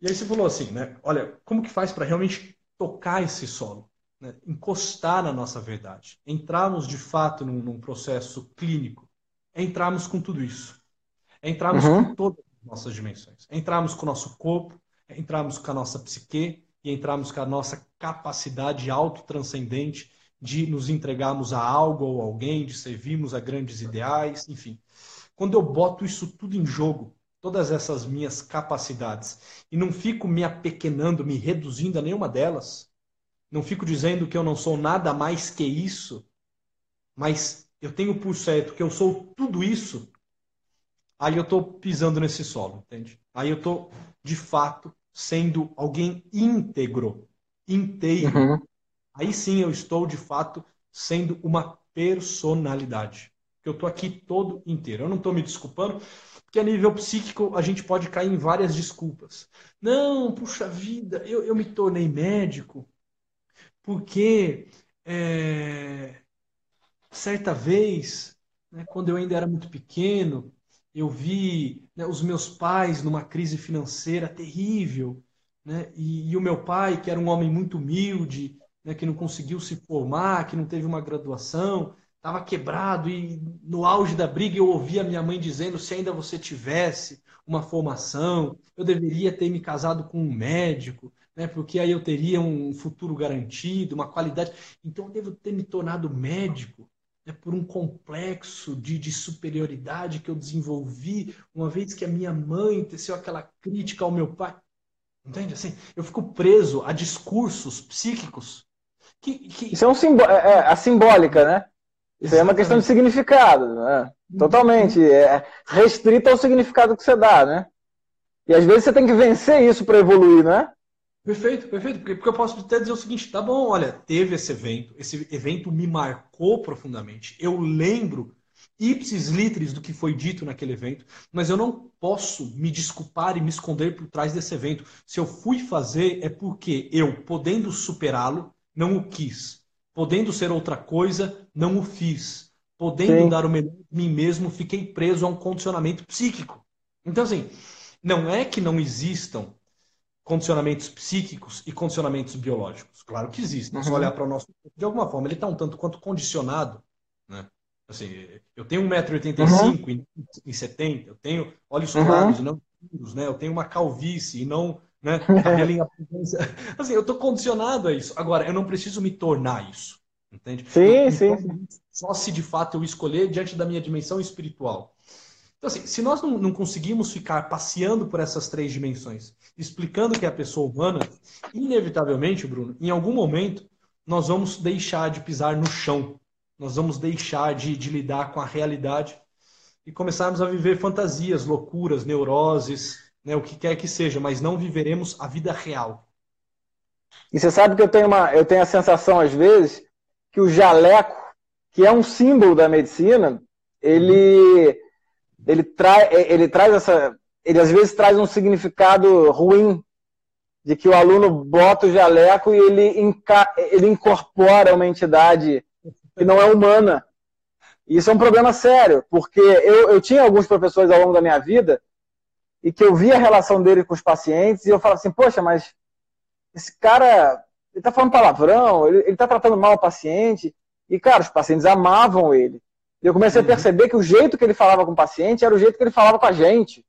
B: E aí você falou assim, né? Olha, como que faz para realmente tocar esse solo? Né? Encostar na nossa verdade. Entrarmos de fato num, num processo clínico. Entrarmos com tudo isso. Entrarmos uhum. com todas as nossas dimensões. Entrarmos com o nosso corpo, entrarmos com a nossa psique e entrarmos com a nossa capacidade autotranscendente de nos entregarmos a algo ou alguém, de servirmos a grandes ideais, enfim. Quando eu boto isso tudo em jogo, todas essas minhas capacidades, e não fico me apequenando, me reduzindo a nenhuma delas, não fico dizendo que eu não sou nada mais que isso, mas eu tenho por certo que eu sou tudo isso, aí eu estou pisando nesse solo, entende? Aí eu estou, de fato, sendo alguém íntegro, inteiro, uhum aí sim eu estou de fato sendo uma personalidade. Eu estou aqui todo inteiro. Eu não estou me desculpando, porque a nível psíquico a gente pode cair em várias desculpas. Não, puxa vida, eu, eu me tornei médico porque é, certa vez, né, quando eu ainda era muito pequeno, eu vi né, os meus pais numa crise financeira terrível, né, e, e, o meu pai, que era um homem muito humilde, né, que não conseguiu se formar, que não teve uma graduação, estava quebrado e no auge da briga eu ouvia minha mãe dizendo se ainda você tivesse uma formação, eu deveria ter me casado com um médico, né, porque aí eu teria um futuro garantido, uma qualidade. Então eu devo ter me tornado médico né, por um complexo de, de superioridade que eu desenvolvi, uma vez que a minha mãe teceu aquela crítica ao meu pai. Entende? Assim, eu fico preso a discursos psíquicos. Que, que...
A: Isso é, um simbó é, é a simbólica, né? Isso é uma questão de significado, né? Totalmente. É restrito ao significado que você dá, né? E às vezes você tem que vencer isso para evoluir, né?
B: Perfeito, perfeito. Porque, porque eu posso até dizer o seguinte: tá bom, olha, teve esse evento, esse evento me marcou profundamente. Eu lembro ipsis literis do que foi dito naquele evento, mas eu não posso me desculpar e me esconder por trás desse evento. Se eu fui fazer, é porque eu, podendo superá-lo, não o quis. Podendo ser outra coisa, não o fiz. Podendo Sim. dar o melhor de mim mesmo, fiquei preso a um condicionamento psíquico. Então, assim, não é que não existam condicionamentos psíquicos e condicionamentos biológicos. Claro que existem. Uhum. Se olhar para o nosso de alguma forma, ele está um tanto quanto condicionado. Né? Assim, eu tenho 1,85m uhum. e 70 eu tenho olhos uhum. claros e não escuros, né? eu tenho uma calvície e não né? [laughs] assim, eu estou condicionado a isso. Agora, eu não preciso me tornar isso. Entende?
A: Sim, eu, sim, sim.
B: Só se de fato eu escolher diante da minha dimensão espiritual. Então, assim, se nós não, não conseguimos ficar passeando por essas três dimensões, explicando que é a pessoa humana, inevitavelmente, Bruno, em algum momento, nós vamos deixar de pisar no chão. Nós vamos deixar de, de lidar com a realidade e começarmos a viver fantasias, loucuras, neuroses, né, o que quer que seja, mas não viveremos a vida real.
A: E você sabe que eu tenho, uma, eu tenho a sensação, às vezes, que o jaleco, que é um símbolo da medicina, ele, ele, trai, ele traz essa. Ele às vezes traz um significado ruim, de que o aluno bota o jaleco e ele, inca, ele incorpora uma entidade que não é humana. Isso é um problema sério, porque eu, eu tinha alguns professores ao longo da minha vida e que eu via a relação dele com os pacientes e eu falava assim, poxa, mas esse cara, ele tá falando palavrão, ele, ele tá tratando mal o paciente. E, cara, os pacientes amavam ele. E eu comecei uhum. a perceber que o jeito que ele falava com o paciente era o jeito que ele falava com a gente.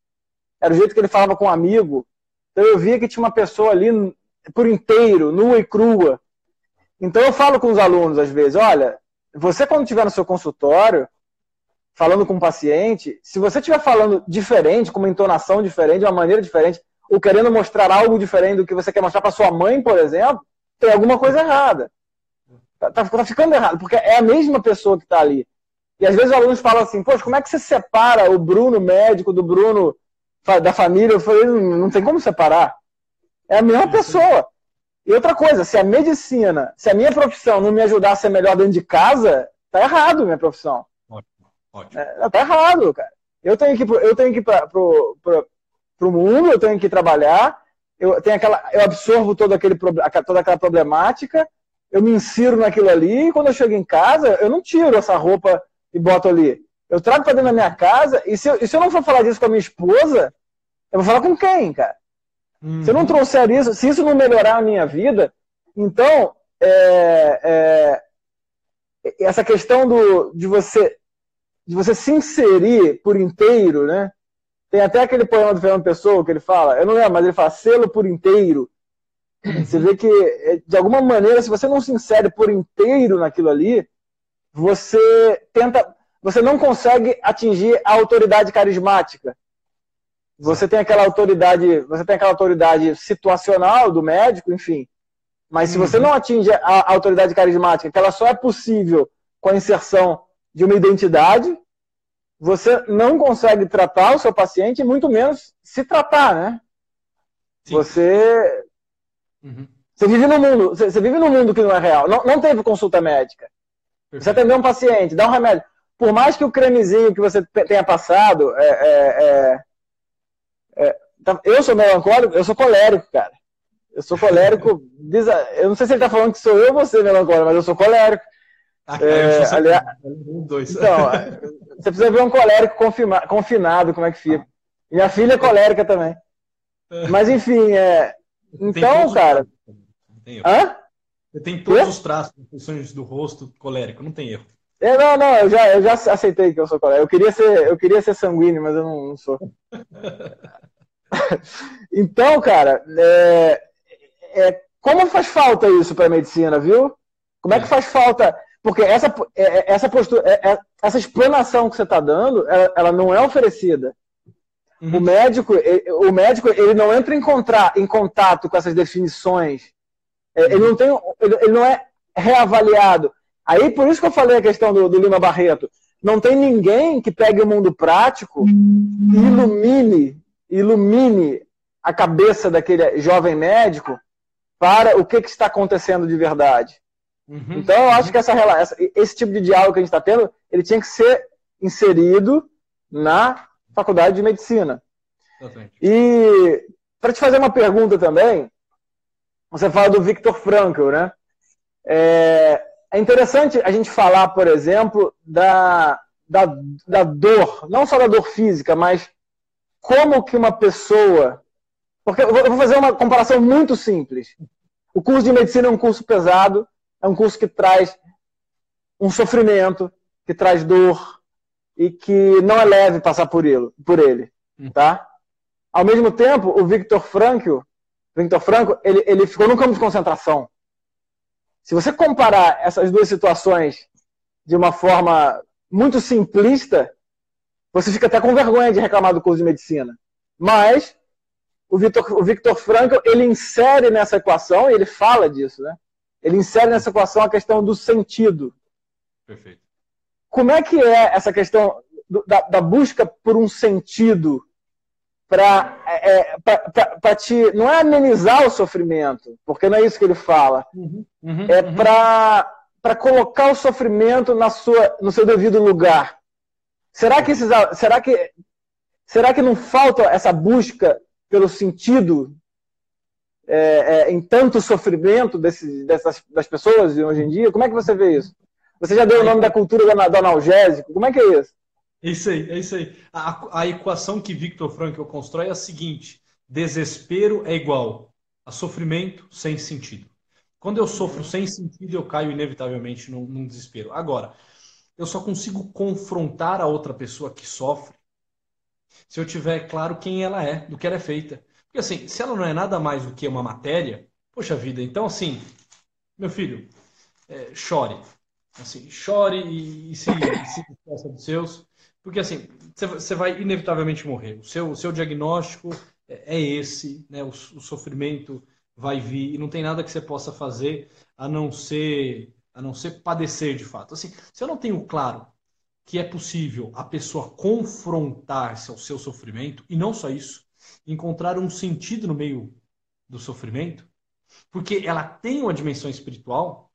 A: Era o jeito que ele falava com um amigo. Então eu via que tinha uma pessoa ali por inteiro, nua e crua. Então eu falo com os alunos às vezes, olha, você quando estiver no seu consultório, falando com o paciente, se você estiver falando diferente, com uma entonação diferente, de uma maneira diferente, ou querendo mostrar algo diferente do que você quer mostrar para sua mãe, por exemplo, tem alguma coisa errada. Tá, tá, tá, ficando errado, porque é a mesma pessoa que está ali. E às vezes os alunos falam assim, poxa, como é que você separa o Bruno médico do Bruno da família? Eu falei, não, tem como separar. É a mesma pessoa. E outra coisa, se a medicina, se a minha profissão não me ajudar a ser melhor dentro de casa, tá errado minha profissão. Ótimo. É, tá errado, cara. Eu tenho que, eu tenho que ir para o mundo, eu tenho que trabalhar, eu, tenho aquela, eu absorvo todo aquele, toda aquela problemática, eu me insiro naquilo ali, e quando eu chego em casa, eu não tiro essa roupa e boto ali. Eu trago para dentro da minha casa, e se, eu, e se eu não for falar disso com a minha esposa, eu vou falar com quem, cara? Uhum. Se eu não trouxer isso, se isso não melhorar a minha vida, então, é, é, essa questão do, de você de você se inserir por inteiro, né? Tem até aquele poema do Fernando Pessoa que ele fala, eu não lembro, mas ele fala selo por inteiro. Você vê que, é, de alguma maneira, se você não se insere por inteiro naquilo ali, você tenta, você não consegue atingir a autoridade carismática. Você tem aquela autoridade, você tem aquela autoridade situacional do médico, enfim. Mas se você uhum. não atinge a autoridade carismática, que ela só é possível com a inserção de uma identidade, você não consegue tratar o seu paciente, muito menos se tratar, né? Sim. Você. Uhum. Você vive no mundo, você, você, vive num mundo que não é real. Não, não teve consulta médica. Você atendeu um paciente, dá um remédio. Por mais que o cremezinho que você tenha passado, é, é, é, é tá, eu sou melancólico, eu sou colérico, cara. Eu sou colérico. [laughs] Eu não sei se ele está falando que sou eu ou você, melancólico, mas eu sou colérico. Ah, é, aliás, dois. Então, você precisa ver um colérico confinado, como é que fica. Minha filha é colérica também. Mas enfim, é. Então, cara.
B: Hã? Você tem todos os traços, funções do rosto colérico, não tem erro.
A: É, não, não, eu já, eu já aceitei que eu sou colérico. Eu queria ser, eu queria ser sanguíneo, mas eu não, não sou. [laughs] então, cara, é, é, como faz falta isso para a medicina, viu? Como é que faz falta? Porque essa, é, é, essa postura, essa explanação que você está dando, ela, ela, não é oferecida. Uhum. O médico, o médico, ele não entra em, contra, em contato com essas definições. Uhum. Ele não tem, ele não é reavaliado. Aí por isso que eu falei a questão do, do Lima Barreto. Não tem ninguém que pegue o mundo prático e ilumine, ilumine a cabeça daquele jovem médico para o que, que está acontecendo de verdade. Uhum, então eu acho que essa, esse tipo de diálogo que a gente está tendo, ele tinha que ser inserido na faculdade de medicina. Exatamente. E para te fazer uma pergunta também, você fala do Viktor Frankl, né? É, é interessante a gente falar, por exemplo, da, da, da dor, não só da dor física, mas como que uma pessoa. Porque eu vou fazer uma comparação muito simples. O curso de medicina é um curso pesado, é um curso que traz um sofrimento, que traz dor e que não é leve passar por ele, por ele, hum. tá? Ao mesmo tempo, o Victor Frankl, Victor Frankl, ele, ele ficou no campo de concentração. Se você comparar essas duas situações de uma forma muito simplista, você fica até com vergonha de reclamar do curso de medicina. Mas o Victor, o Victor Frankl, ele insere nessa equação, e ele fala disso, né? Ele insere nessa equação a questão do sentido. Perfeito. Como é que é essa questão do, da, da, busca por um sentido para é, é te. Não é amenizar o sofrimento, porque não é isso que ele fala. Uhum, uhum, é uhum. para colocar o sofrimento na sua, no seu devido lugar. Será que, esses, será, que, será que não falta essa busca pelo sentido é, é, em tanto sofrimento desse, dessas, das pessoas hoje em dia? Como é que você vê isso? Você já deu o nome da cultura do, analgésico? Como é que é isso?
B: É isso aí, é isso aí. A, a equação que Victor Frankl constrói é a seguinte: desespero é igual a sofrimento sem sentido. Quando eu sofro sem sentido, eu caio inevitavelmente num, num desespero. Agora, eu só consigo confrontar a outra pessoa que sofre se eu tiver claro quem ela é, do que ela é feita. Porque assim, se ela não é nada mais do que uma matéria, poxa vida, então assim, meu filho, é, chore. Assim, chore e, e se, despeça dos seus. Porque assim, você vai inevitavelmente morrer. O seu, o seu diagnóstico é, é esse, né? O, o sofrimento vai vir e não tem nada que você possa fazer a não ser a não ser padecer de fato. Assim, se eu não tenho claro que é possível a pessoa confrontar-se ao seu sofrimento e não só isso, encontrar um sentido no meio do sofrimento, porque ela tem uma dimensão espiritual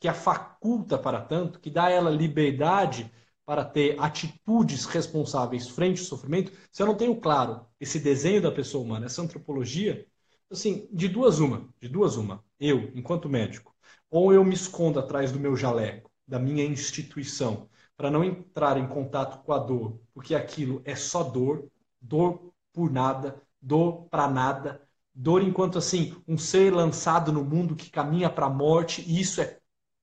B: que a faculta para tanto, que dá a ela liberdade para ter atitudes responsáveis frente ao sofrimento, se eu não tenho claro esse desenho da pessoa humana, essa antropologia, assim, de duas uma, de duas uma, eu, enquanto médico, ou eu me escondo atrás do meu jaleco, da minha instituição, para não entrar em contato com a dor, porque aquilo é só dor, dor por nada, dor para nada, dor enquanto assim um ser lançado no mundo que caminha para a morte, e isso é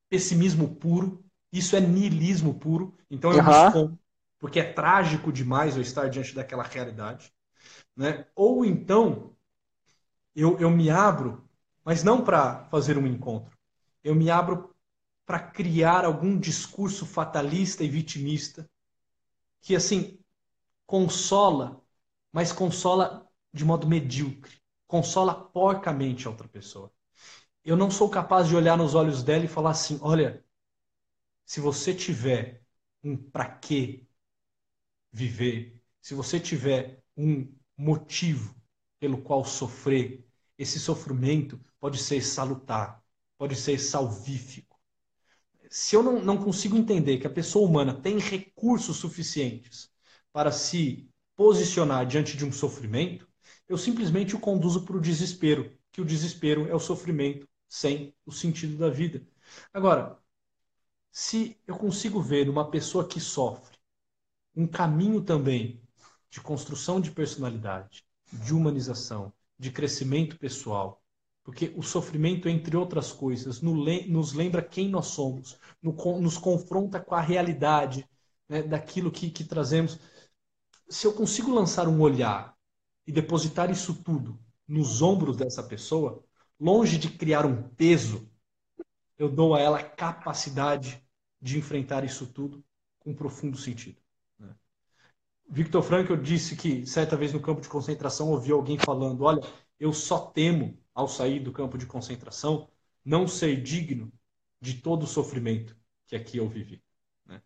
B: pessimismo puro, isso é niilismo puro. Então eu uhum. me escondo, porque é trágico demais eu estar diante daquela realidade, né? Ou então eu, eu me abro, mas não para fazer um encontro. Eu me abro para criar algum discurso fatalista e vitimista que assim consola mas consola de modo medíocre, consola porcamente a outra pessoa. Eu não sou capaz de olhar nos olhos dela e falar assim: olha, se você tiver um para quê viver, se você tiver um motivo pelo qual sofrer, esse sofrimento pode ser salutar, pode ser salvífico. Se eu não, não consigo entender que a pessoa humana tem recursos suficientes para se posicionar diante de um sofrimento, eu simplesmente o conduzo para o desespero. que o desespero é o sofrimento sem o sentido da vida. Agora, se eu consigo ver numa pessoa que sofre um caminho também de construção de personalidade, de humanização, de crescimento pessoal, porque o sofrimento, entre outras coisas, nos lembra quem nós somos, nos confronta com a realidade né, daquilo que, que trazemos. Se eu consigo lançar um olhar e depositar isso tudo nos ombros dessa pessoa, longe de criar um peso, eu dou a ela capacidade de enfrentar isso tudo com profundo sentido. Né? Victor Frankl disse que certa vez no campo de concentração ouviu alguém falando: Olha, eu só temo ao sair do campo de concentração, não ser digno de todo o sofrimento que aqui eu vivi. Né?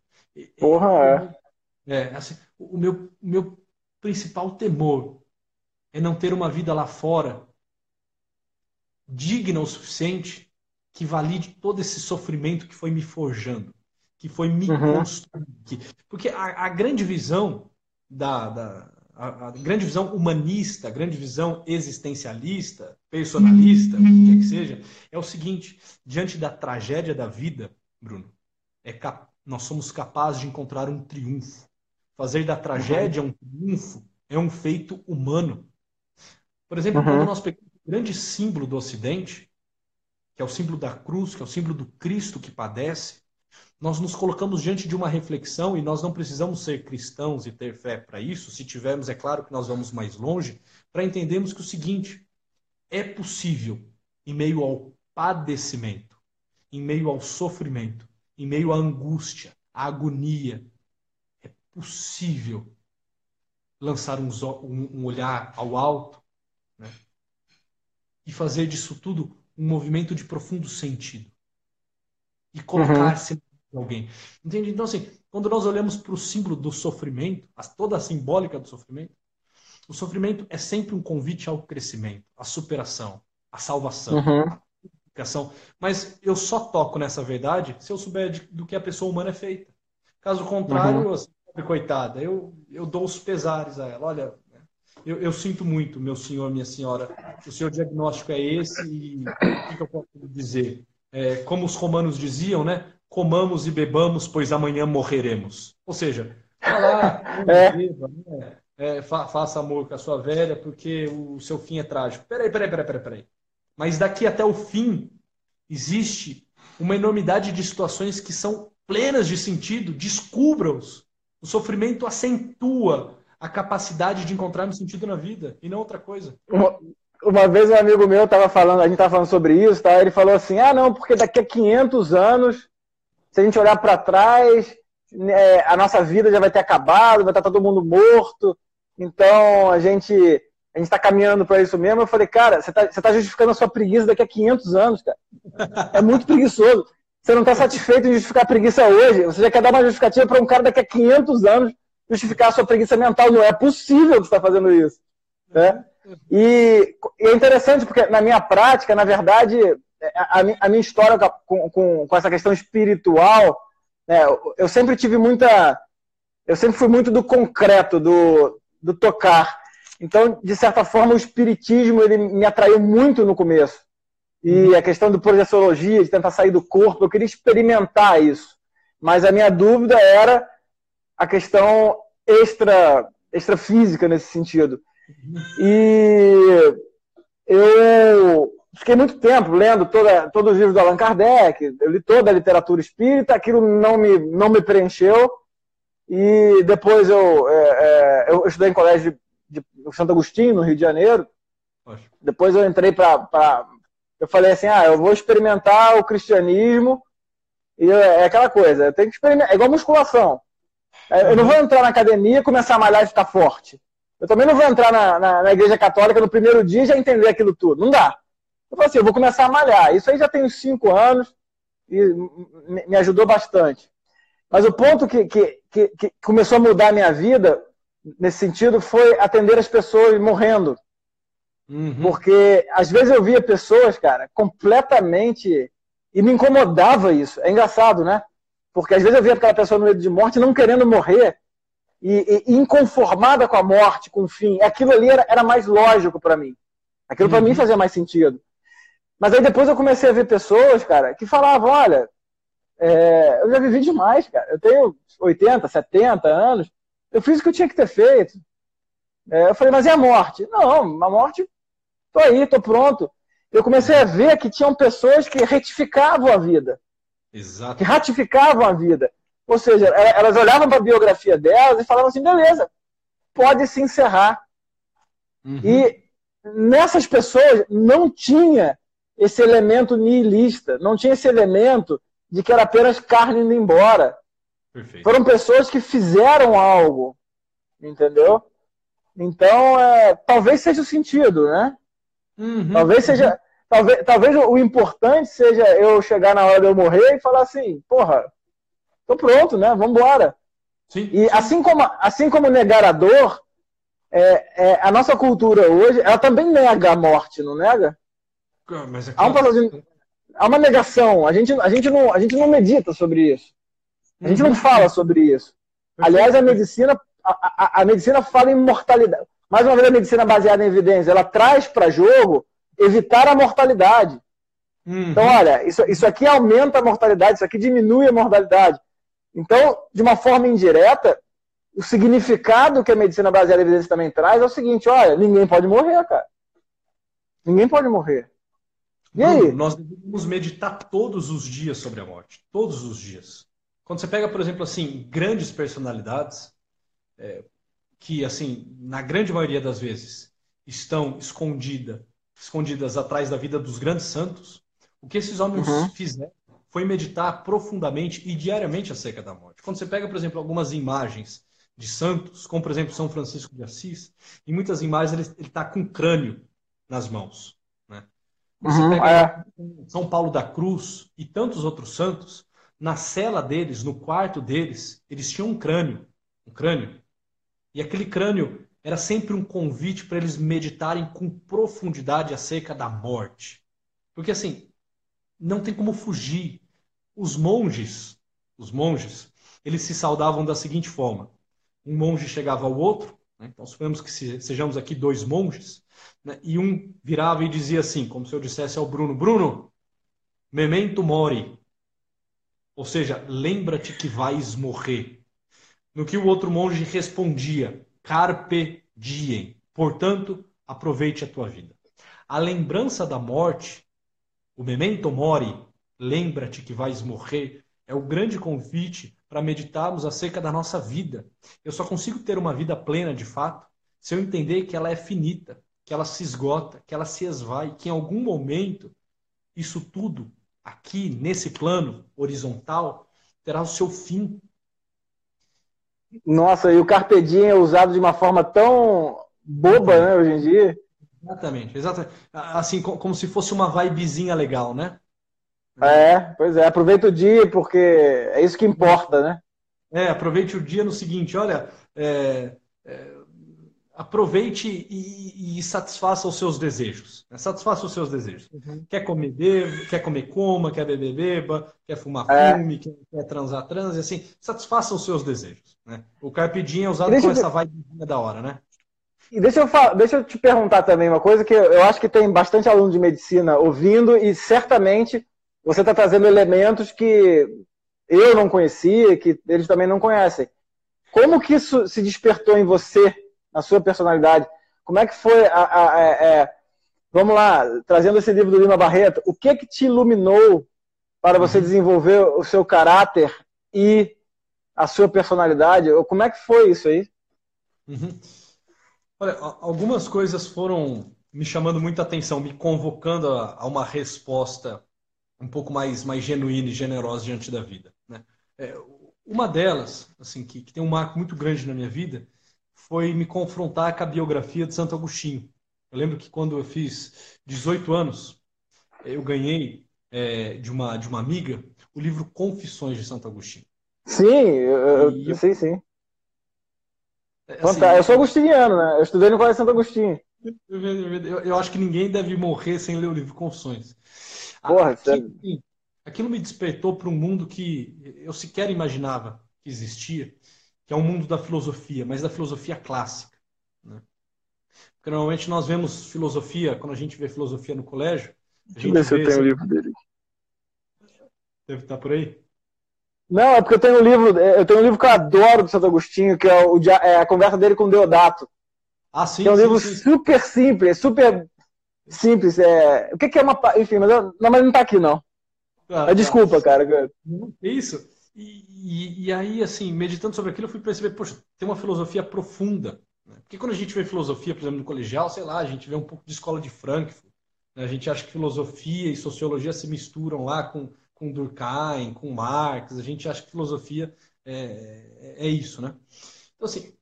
A: Porra,
B: é. é assim, o meu, meu principal temor é não ter uma vida lá fora digna o suficiente que valide todo esse sofrimento que foi me forjando, que foi me uhum. construindo. Porque a, a grande visão da, da, a, a, grande visão humanista, a grande visão existencialista, personalista, o que quer que seja, é o seguinte: diante da tragédia da vida, Bruno, é cap... nós somos capazes de encontrar um triunfo. Fazer da tragédia um triunfo é um feito humano. Por exemplo, uhum. quando nós pegamos o grande símbolo do Ocidente, que é o símbolo da cruz, que é o símbolo do Cristo que padece, nós nos colocamos diante de uma reflexão e nós não precisamos ser cristãos e ter fé para isso. Se tivermos, é claro que nós vamos mais longe, para entendermos que o seguinte: é possível, em meio ao padecimento, em meio ao sofrimento, em meio à angústia, à agonia, é possível lançar um, um olhar ao alto né? e fazer disso tudo um movimento de profundo sentido. E colocar-se uhum alguém. Entende? Então, assim, quando nós olhamos para o símbolo do sofrimento, toda a simbólica do sofrimento, o sofrimento é sempre um convite ao crescimento, à superação, à salvação, uhum. à purificação. Mas eu só toco nessa verdade se eu souber de, do que a pessoa humana é feita. Caso contrário, uhum. assim, coitada, eu, eu dou os pesares a ela. Olha, eu, eu, sinto muito, meu senhor, minha senhora, o seu diagnóstico é esse e o que, que eu posso dizer? É, como os romanos diziam, né? Comamos e bebamos, pois amanhã morreremos. Ou seja, vá lá, é. beba, né? é, fa faça amor com a sua velha, porque o seu fim é trágico. Peraí, peraí, peraí, peraí, peraí. Mas daqui até o fim, existe uma enormidade de situações que são plenas de sentido, descubra-os. O sofrimento acentua a capacidade de encontrarmos sentido na vida e não outra coisa.
A: Uma, uma vez um amigo meu estava falando, a gente estava falando sobre isso, tá? ele falou assim: ah, não, porque daqui a 500 anos se a gente olhar para trás, é, a nossa vida já vai ter acabado, vai estar todo mundo morto. Então a gente a gente está caminhando para isso mesmo. Eu falei, cara, você está tá justificando a sua preguiça daqui a 500 anos, cara. É muito preguiçoso. Você não está satisfeito em justificar a preguiça hoje. Você já quer dar uma justificativa para um cara daqui a 500 anos justificar a sua preguiça mental. Não é possível que você está fazendo isso. Né? E, e é interessante porque na minha prática, na verdade, a, a minha história com, com, com, essa questão espiritual, né, eu sempre tive muita. Eu sempre fui muito do concreto, do, do tocar. Então, de certa forma, o espiritismo ele me atraiu muito no começo. E uhum. a questão do projeciologia, de tentar sair do corpo, eu queria experimentar isso. Mas a minha dúvida era a questão extra, extra física nesse sentido. Uhum. E eu fiquei muito tempo lendo toda, todos os livros do Allan Kardec, eu li toda a literatura espírita, aquilo não me, não me preencheu. E depois eu, é, é, eu estudei em colégio de, de, Santo Agostinho, no Rio de Janeiro. Poxa. Depois eu entrei para. Eu falei assim: ah, eu vou experimentar o cristianismo. E é, é aquela coisa, eu tenho que experimentar. É igual musculação. É, eu não vou entrar na academia, começar a malhar e ficar forte. Eu também não vou entrar na, na, na igreja católica no primeiro dia e já entender aquilo tudo. Não dá. Eu falei assim, eu vou começar a malhar. Isso aí já tem uns cinco anos e me ajudou bastante. Mas o ponto que, que, que, que começou a mudar a minha vida, nesse sentido, foi atender as pessoas morrendo. Uhum. Porque às vezes eu via pessoas, cara, completamente. E me incomodava isso. É engraçado, né? Porque às vezes eu via aquela pessoa no meio de morte não querendo morrer e, e, inconformada com a morte, com o fim. Aquilo ali era, era mais lógico para mim. Aquilo para mim
B: Uhum.
A: fazia mais sentido. Mas aí depois eu comecei a ver pessoas, cara, que falavam, olha, é, eu já vivi demais, cara. Eu tenho 80, 70 anos, eu fiz o que eu tinha que ter feito. É, eu falei, mas e a morte? Não, a morte, tô aí, tô pronto. Eu comecei a ver que tinham pessoas que retificavam a vida,
B: Exato.
A: que ratificavam a vida. Ou seja, elas olhavam para a biografia delas e falavam assim, beleza, pode se encerrar.
B: Uhum.
A: E nessas pessoas não tinha esse elemento nihilista, não tinha esse elemento de que era apenas carne indo embora.
B: Perfeito.
A: Foram pessoas que fizeram algo, entendeu? Então, é, talvez seja o sentido, né?
B: Uhum.
A: Talvez seja, talvez, talvez o importante seja eu chegar na hora de eu morrer e falar assim, porra, tô pronto, né? Vamos embora.
B: Sim,
A: E
B: sim.
A: assim como, assim como negar a dor, é, é, a nossa cultura hoje, ela também nega a morte, não nega?
B: Mas aqui-
A: Há, um há uma negação. A gente, a, gente não, a gente não medita sobre isso. A gente não
B: Uhum.
A: fala sobre isso. Aliás, a medicina, a, a, a medicina fala em mortalidade. Mais uma vez, a medicina baseada em evidência, ela traz para jogo evitar a mortalidade.
B: Uhum.
A: Então, olha, isso, isso aqui aumenta a mortalidade, isso aqui diminui a mortalidade. Então, de uma forma indireta, o significado que a medicina baseada em evidência também traz é o seguinte: olha, ninguém pode morrer, cara. Ninguém pode morrer.
B: Bruno, nós devemos meditar todos os dias sobre a morte. Todos os dias. Quando você pega, por exemplo, assim, grandes personalidades, é, que, assim, na grande maioria das vezes, estão escondida, escondidas atrás da vida dos grandes santos, o que esses homens
A: Uhum.
B: fizeram foi meditar profundamente e diariamente acerca da morte. Quando você pega, por exemplo, algumas imagens de santos, como, por exemplo, São Francisco de Assis, em muitas imagens ele está com o crânio nas mãos. Você
A: Uhum,
B: pega
A: é.
B: São Paulo da Cruz e tantos outros santos, na cela deles, no quarto deles, eles tinham um crânio, um crânio. E aquele crânio era sempre um convite para eles meditarem com profundidade acerca da morte. Porque assim, não tem como fugir. Os monges, os monges, eles se saudavam da seguinte forma: um monge chegava ao outro? Então suponhamos que se- sejamos aqui dois monges, né? e um virava e dizia assim, como se eu dissesse ao Bruno: Bruno, memento mori. Ou seja, lembra-te que vais morrer. No que o outro monge respondia: Carpe diem. Portanto, aproveite a tua vida. A lembrança da morte, o memento mori, lembra-te que vais morrer, é o grande convite para meditarmos acerca da nossa vida. Eu só consigo ter uma vida plena de fato se eu entender que ela é finita, que ela se esgota, que ela se esvai, que em algum momento isso tudo aqui nesse plano horizontal terá o seu fim.
A: Nossa, e o Carpe Diem é usado de uma forma tão boba, né, hoje em dia.
B: Exatamente, exatamente. Assim, co- como se fosse uma vibezinha legal, né?
A: É, pois é, aproveita o dia, porque é isso que importa, né?
B: É, aproveite o dia no seguinte, olha, é, é, aproveite e, e satisfaça os seus desejos. né? Satisfaça os seus desejos. Quer comer, beba, quer comer, coma, quer beber, beba, quer fumar,
A: É.
B: fume, quer, quer transar, transe, assim, satisfaça os seus desejos. Né? O Carpe Diem é usado com
A: eu-
B: essa vibezinha da hora, né?
A: E deixa eu, falar, deixa eu te perguntar também uma coisa que eu acho que tem bastante aluno de medicina ouvindo e certamente você está trazendo elementos que eu não conhecia, que eles também não conhecem. Como que isso se despertou em você, na sua personalidade? Como é que foi a, a- a- é, vamos lá, trazendo esse livro do Lima Barreto, o que que te iluminou para você desenvolver o seu caráter e a sua personalidade? Como é que foi isso aí?
B: Uhum. Olha, algumas coisas foram me chamando muita atenção, me convocando a, a uma resposta um pouco mais, mais genuína e generosa diante da vida. Né? É, uma delas, assim, que, que tem um marco muito grande na minha vida, foi me confrontar com a biografia de Santo Agostinho. Eu lembro que quando eu fiz 18 anos, eu ganhei é, de, uma, de uma amiga o livro Confissões de Santo Agostinho.
A: Sim, eu, eu-
B: eu-
A: sim, sim.
B: É, assim,
A: eu sou agostiniano, né? Eu estudei no Colégio Santo Agostinho.
B: Eu, eu acho que ninguém deve morrer sem ler o livro Confissões.
A: Porra,
B: aquilo, aquilo me despertou para um mundo que eu sequer imaginava que existia, que é o mundo da filosofia, mas da filosofia clássica. né? Porque normalmente nós vemos filosofia, quando a gente vê filosofia no colégio.
A: Deixa eu ver se eu tenho o livro dele.
B: Deve estar por aí.
A: Não, é porque eu tenho um livro, eu tenho um livro que eu adoro do Santo Agostinho, que é, o, é a conversa dele com Deodato.
B: Ah, sim.
A: Que é um
B: sim,
A: livro
B: sim.
A: super simples, super simples. É... O que, que é uma. Enfim, mas eu... não, mas não tá aqui, não.
B: Ah,
A: Mas desculpa, cara.
B: É isso. E, e, e, aí, assim, meditando sobre aquilo, eu fui perceber, poxa, tem uma filosofia profunda. Né? Porque quando a gente vê filosofia, por exemplo, no colegial, sei lá, a gente vê um pouco de escola de Frankfurt. Né? A gente acha que filosofia e sociologia se misturam lá com, com Durkheim, com Marx. A gente acha que filosofia é, é isso, né? Então, assim,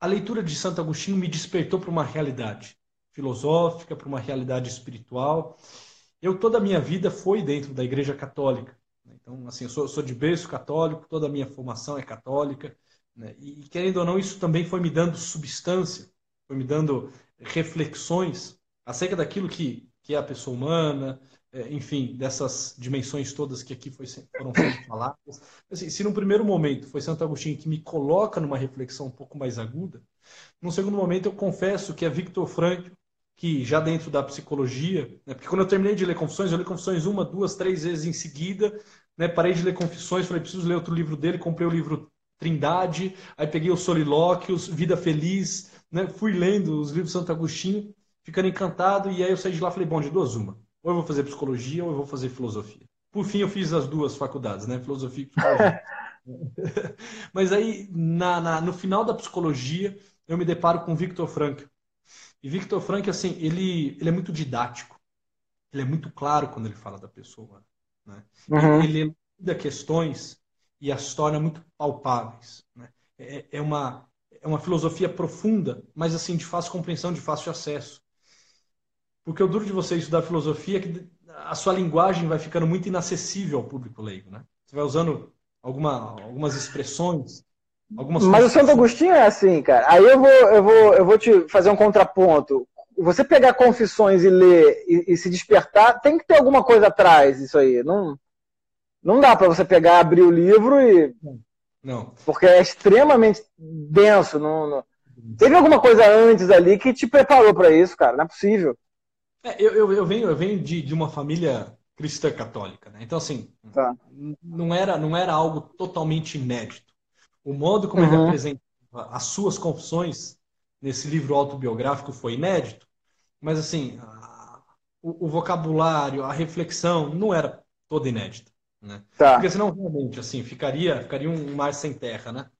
B: a leitura de Santo Agostinho me despertou para uma realidade filosófica, para uma realidade espiritual. Eu, toda a minha vida, foi dentro da Igreja Católica. Então, assim, eu sou, sou de berço católico, toda a minha formação é católica. Né? E, querendo ou não, isso também foi me dando substância, foi me dando reflexões acerca daquilo que, que é a pessoa humana, é, enfim, dessas dimensões todas que aqui foi, foram faladas. Assim, se no primeiro momento foi Santo Agostinho que me coloca numa reflexão um pouco mais aguda, no segundo momento eu confesso que é Victor Frankl, que já dentro da psicologia, né, porque quando eu terminei de ler Confissões, eu li Confissões uma, duas, três vezes em seguida, né, parei de ler Confissões, falei, preciso ler outro livro dele, comprei o livro Trindade, aí peguei os Solilóquios, Vida Feliz, né, fui lendo os livros de Santo Agostinho, ficando encantado, e aí eu saí de lá e falei, bom, de duas uma, ou eu vou fazer psicologia ou eu vou fazer filosofia. Por fim, eu fiz as duas faculdades, né, filosofia e psicologia. [laughs] Mas aí, na, na, no final da psicologia, eu me deparo com Victor Frankl. E Victor Frankl, assim, ele, ele é muito didático. Ele é muito claro quando ele fala da pessoa. Né? Uhum. Ele elucida questões e as torna muito palpáveis. Né? É, é, uma, é uma filosofia profunda, mas assim de fácil compreensão, de fácil acesso. Porque o duro de você estudar filosofia é que a sua linguagem vai ficando muito inacessível ao público leigo. Né? Você vai usando alguma, algumas expressões. Algumas
A: mas o Santo Agostinho é assim, cara. Aí eu vou, eu, vou, eu vou te fazer um contraponto você pegar confissões e ler e, e, se despertar, tem que ter alguma coisa atrás isso aí. Não, não dá para você pegar, abrir o livro e.
B: Não.
A: Porque é extremamente denso. Não, não... Teve alguma coisa antes ali que te preparou para isso, cara. Não é possível.
B: É, eu, eu, eu, venho, eu venho de, de uma família cristã católica, né? Então, assim, tá. não, era, não era algo totalmente inédito. O modo como uhum. ele apresentava as suas confissões nesse livro autobiográfico foi inédito, mas assim, a, o, o, vocabulário, a reflexão não era toda inédita. Né? Tá. Porque senão realmente assim, ficaria, ficaria um mar sem terra. Né?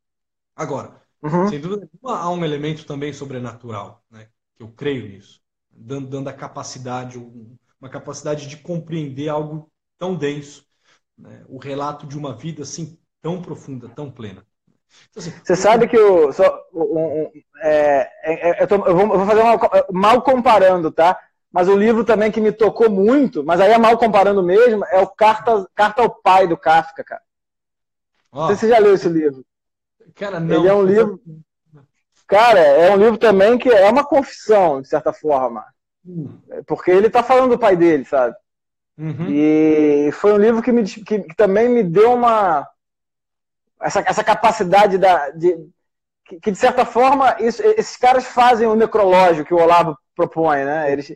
B: Agora, uhum. sem dúvida nenhuma, há um elemento também sobrenatural, né? que eu creio nisso, dando, dando a capacidade, uma capacidade de compreender algo tão denso, né? o relato de uma vida assim tão profunda, tão plena.
A: Então, assim, Você sabe que o. Só, um, um, é, é, eu, tô, eu, vou, eu, vou, fazer uma. Mal comparando, tá? Mas o livro também que me tocou muito, mas aí é mal comparando mesmo, é o Carta, Carta ao Pai do Kafka, cara. Oh. Não sei se você já leu esse livro.
B: Cara, não.
A: Ele é um livro. Cara, é um livro também que é uma confissão, de certa forma. Hum. Porque ele tá falando do pai dele, sabe? Uhum. E foi um livro que, me, que, que também me deu uma essa, essa capacidade da, de, que, que, de certa forma, isso, esses caras fazem o necrológio que o Olavo propõe, né? Eles,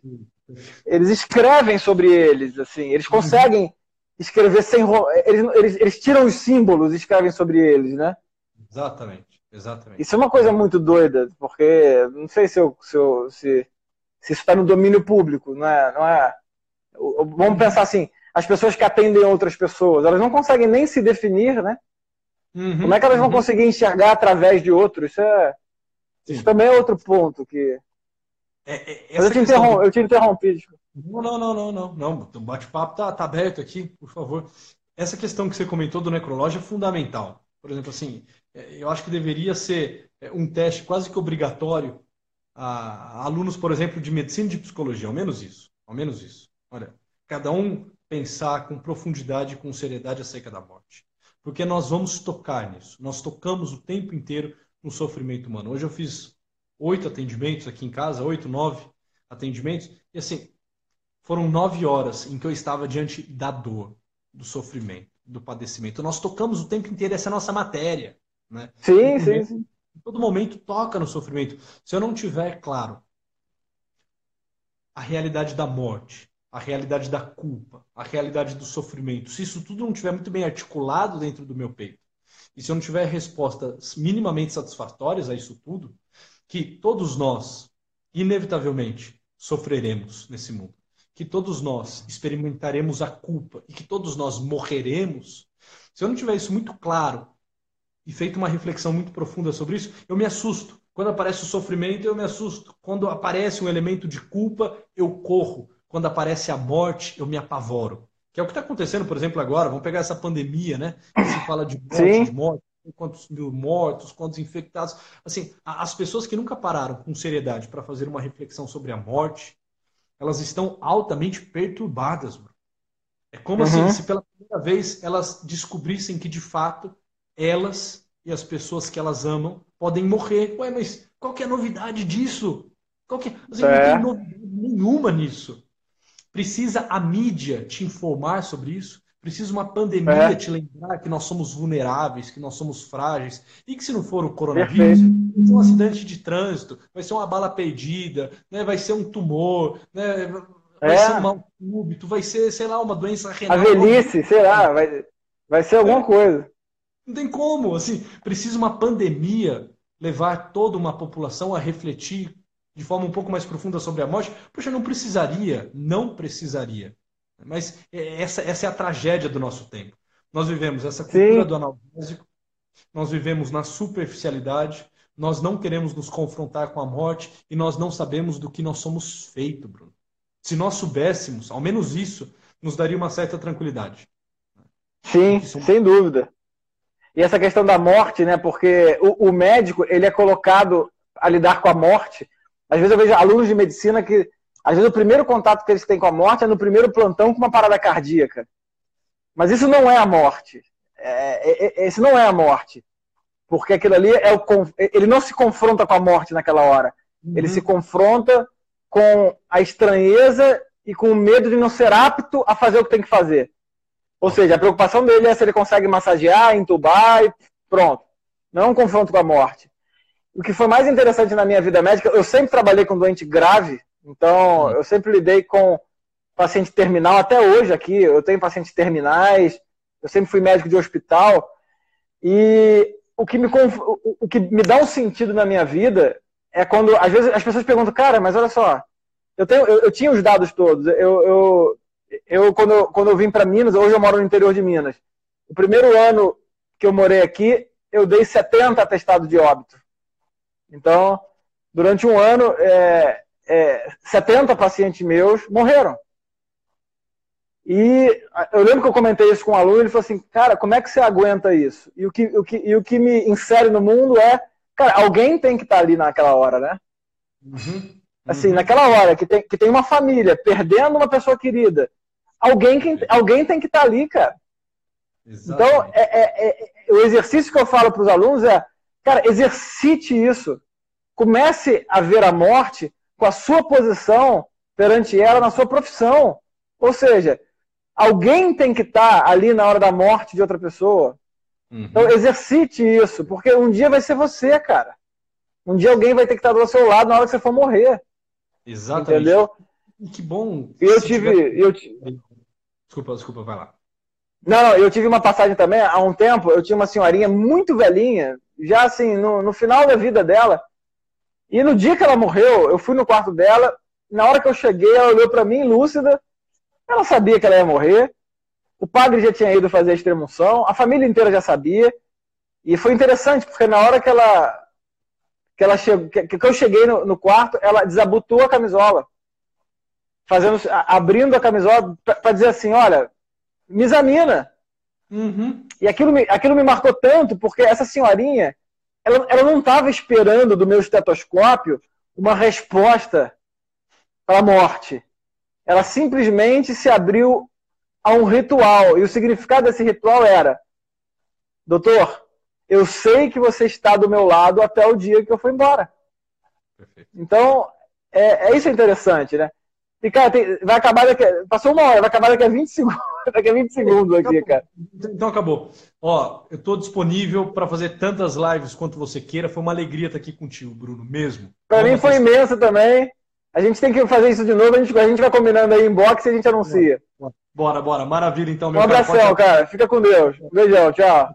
A: eles escrevem sobre eles, assim, eles conseguem escrever sem. Eles, eles, eles tiram os símbolos e escrevem sobre eles, né?
B: Exatamente, exatamente.
A: Isso é uma coisa muito doida, porque não sei se, eu, se, eu, se, se isso está no domínio público, não é, não é. Vamos pensar assim: as pessoas que atendem outras pessoas, elas não conseguem nem se definir, né? Uhum, Como é que elas vão uhum. conseguir enxergar através de outros? Isso, é... Isso também é outro ponto que. É, é, eu te, interrom... eu te interrompi.
B: Não, não, não, não, não. não. O bate-papo tá, tá aberto aqui, por favor. Essa questão que você comentou do necrológio é fundamental. Por exemplo, assim, é, eu acho que deveria ser é, um teste quase que obrigatório a alunos, por exemplo, de medicina e de psicologia, ao menos isso. Ao menos isso. Olha, cada um pensar com profundidade e com seriedade acerca da morte porque nós vamos tocar nisso. Nós tocamos o tempo inteiro no sofrimento humano. Hoje eu fiz oito atendimentos aqui em casa, oito, nove atendimentos, e assim, foram nove horas em que eu estava diante da dor, do sofrimento, do padecimento. Nós tocamos o tempo inteiro, essa é a nossa matéria. Né?
A: Sim, sim, sim.
B: Em todo momento toca no sofrimento. Se eu não tiver claro a realidade da morte, a realidade da culpa, a realidade do sofrimento, se isso tudo não estiver muito bem articulado dentro do meu peito, e se eu não tiver respostas minimamente satisfatórias a isso tudo, que todos nós, inevitavelmente, sofreremos nesse mundo, que todos nós experimentaremos a culpa e que todos nós morreremos, se eu não tiver isso muito claro e feito uma reflexão muito profunda sobre isso, eu me assusto. Quando aparece o sofrimento, eu me assusto. Quando aparece um elemento de culpa, eu corro. Quando aparece a morte, eu me apavoro. Que é o que está acontecendo, por exemplo, agora. Vamos pegar essa pandemia, né? Que se fala de morte, de morte, quantos mil mortos, quantos infectados. Assim, as pessoas que nunca pararam com seriedade para fazer uma reflexão sobre a morte, elas estão altamente perturbadas. Bro. É como uhum. assim, se pela primeira vez elas descobrissem que de fato elas e as pessoas que elas amam podem morrer. Ué, mas qual que é a novidade disso? Qual que é? Assim, é. Não tem novidade nenhuma nisso. Precisa a mídia te informar sobre isso? Precisa uma pandemia é. te lembrar que nós somos vulneráveis, que nós somos frágeis, e que se não for o coronavírus, Perfeito. vai ser um acidente de trânsito, vai ser uma bala perdida, né? vai ser um tumor, né? vai é. ser um mal súbito, vai ser, sei lá, uma doença renal.
A: A velhice, sei lá, vai, vai ser alguma é. coisa.
B: Não tem como, assim, precisa uma pandemia levar toda uma população a refletir de forma um pouco mais profunda sobre a morte. Poxa, não precisaria, não precisaria. Mas é, essa, essa é a tragédia do nosso tempo. Nós vivemos essa cultura Sim. do analgésico, nós vivemos na superficialidade, nós não queremos nos confrontar com a morte e nós não sabemos do que nós somos feitos, Bruno. Se nós soubéssemos, ao menos isso, nos daria uma certa tranquilidade.
A: Sim, sem dúvida. E essa questão da morte, né? Porque o, o, médico ele é colocado a lidar com a morte. Às vezes eu vejo alunos de medicina que, às vezes, o primeiro contato que eles têm com a morte é no primeiro plantão com uma parada cardíaca. Mas isso não é a morte. É, é, é, esse não é a morte. Porque aquilo ali é o. Ele não se confronta com a morte naquela hora. Uhum. Ele se confronta com a estranheza e com o medo de não ser apto a fazer o que tem que fazer. Ou seja, a preocupação dele é se ele consegue massagear, entubar e pronto. Não é um confronto com a morte. O que foi mais interessante na minha vida médica, eu sempre trabalhei com doente grave, então eu sempre lidei com paciente terminal, até hoje aqui, eu tenho pacientes terminais, eu sempre fui médico de hospital, e o que me, o que me dá um sentido na minha vida é quando, às vezes, as pessoas perguntam, cara, mas olha só, eu, tenho, eu, eu tinha os dados todos, eu, eu, eu quando, eu, quando eu vim para Minas, hoje eu moro no interior de Minas. O primeiro ano que eu morei aqui, eu dei 70 atestados de óbito. Então, durante um ano, é, é, 70 pacientes meus morreram. E eu lembro que eu comentei isso com um aluno, ele falou assim, cara, como é que você aguenta isso? E o que, o que, e o que me insere no mundo é, cara, alguém tem que estar ali naquela hora, né? Uhum. Assim, uhum. naquela hora que tem, que tem uma família perdendo uma pessoa querida, alguém, que, alguém tem que estar tá ali, cara. Exatamente. Então, é, é, é, o exercício que eu falo para os alunos é, cara, exercite isso. Comece a ver a morte com a sua posição perante ela na sua profissão. Ou seja, alguém tem que estar tá ali na hora da morte de outra pessoa. Uhum. Então, exercite isso, porque um dia vai ser você, cara. Um dia alguém vai ter que estar tá do seu lado na hora que você for morrer. Exatamente. Entendeu?
B: E que bom.
A: Eu tive, tiver... eu
B: Desculpa, desculpa, vai lá.
A: Não, eu tive uma passagem também, há um tempo, eu tinha uma senhorinha muito velhinha, já assim, no, no final da vida dela. E no dia que ela morreu, eu fui no quarto dela, na hora que eu cheguei, ela olhou para mim, lúcida, ela sabia que ela ia morrer, o padre já tinha ido fazer a extremunção, a família inteira já sabia, e foi interessante, porque na hora que ela que, ela que eu cheguei no, no, quarto, ela desabotou a camisola. Fazendo, abrindo a camisola para dizer assim, olha, me examina. Uhum. E aquilo me, aquilo me marcou tanto, porque essa senhorinha, ela, ela não estava esperando do meu estetoscópio uma resposta para a morte. Ela simplesmente se abriu a um ritual. E o significado desse ritual era: Doutor, eu sei que você está do meu lado até o dia que eu for embora. Perfeito. Então, é, é isso interessante, né? E, cara, tem, vai acabar daqui. Passou uma hora, vai acabar daqui a 20 segundos, [laughs] daqui a 20 segundos aqui, cara.
B: Então acabou. Ó, eu estou disponível para fazer tantas lives quanto você queira. Foi uma alegria estar aqui contigo, Bruno, mesmo.
A: Para mim foi imenso também. A gente tem que fazer isso de novo, a gente, a gente vai combinando aí em box e a gente anuncia.
B: Bora, bora. Maravilha, então,
A: meu Um abração, cara. cara. Fica com Deus. Um beijão, tchau.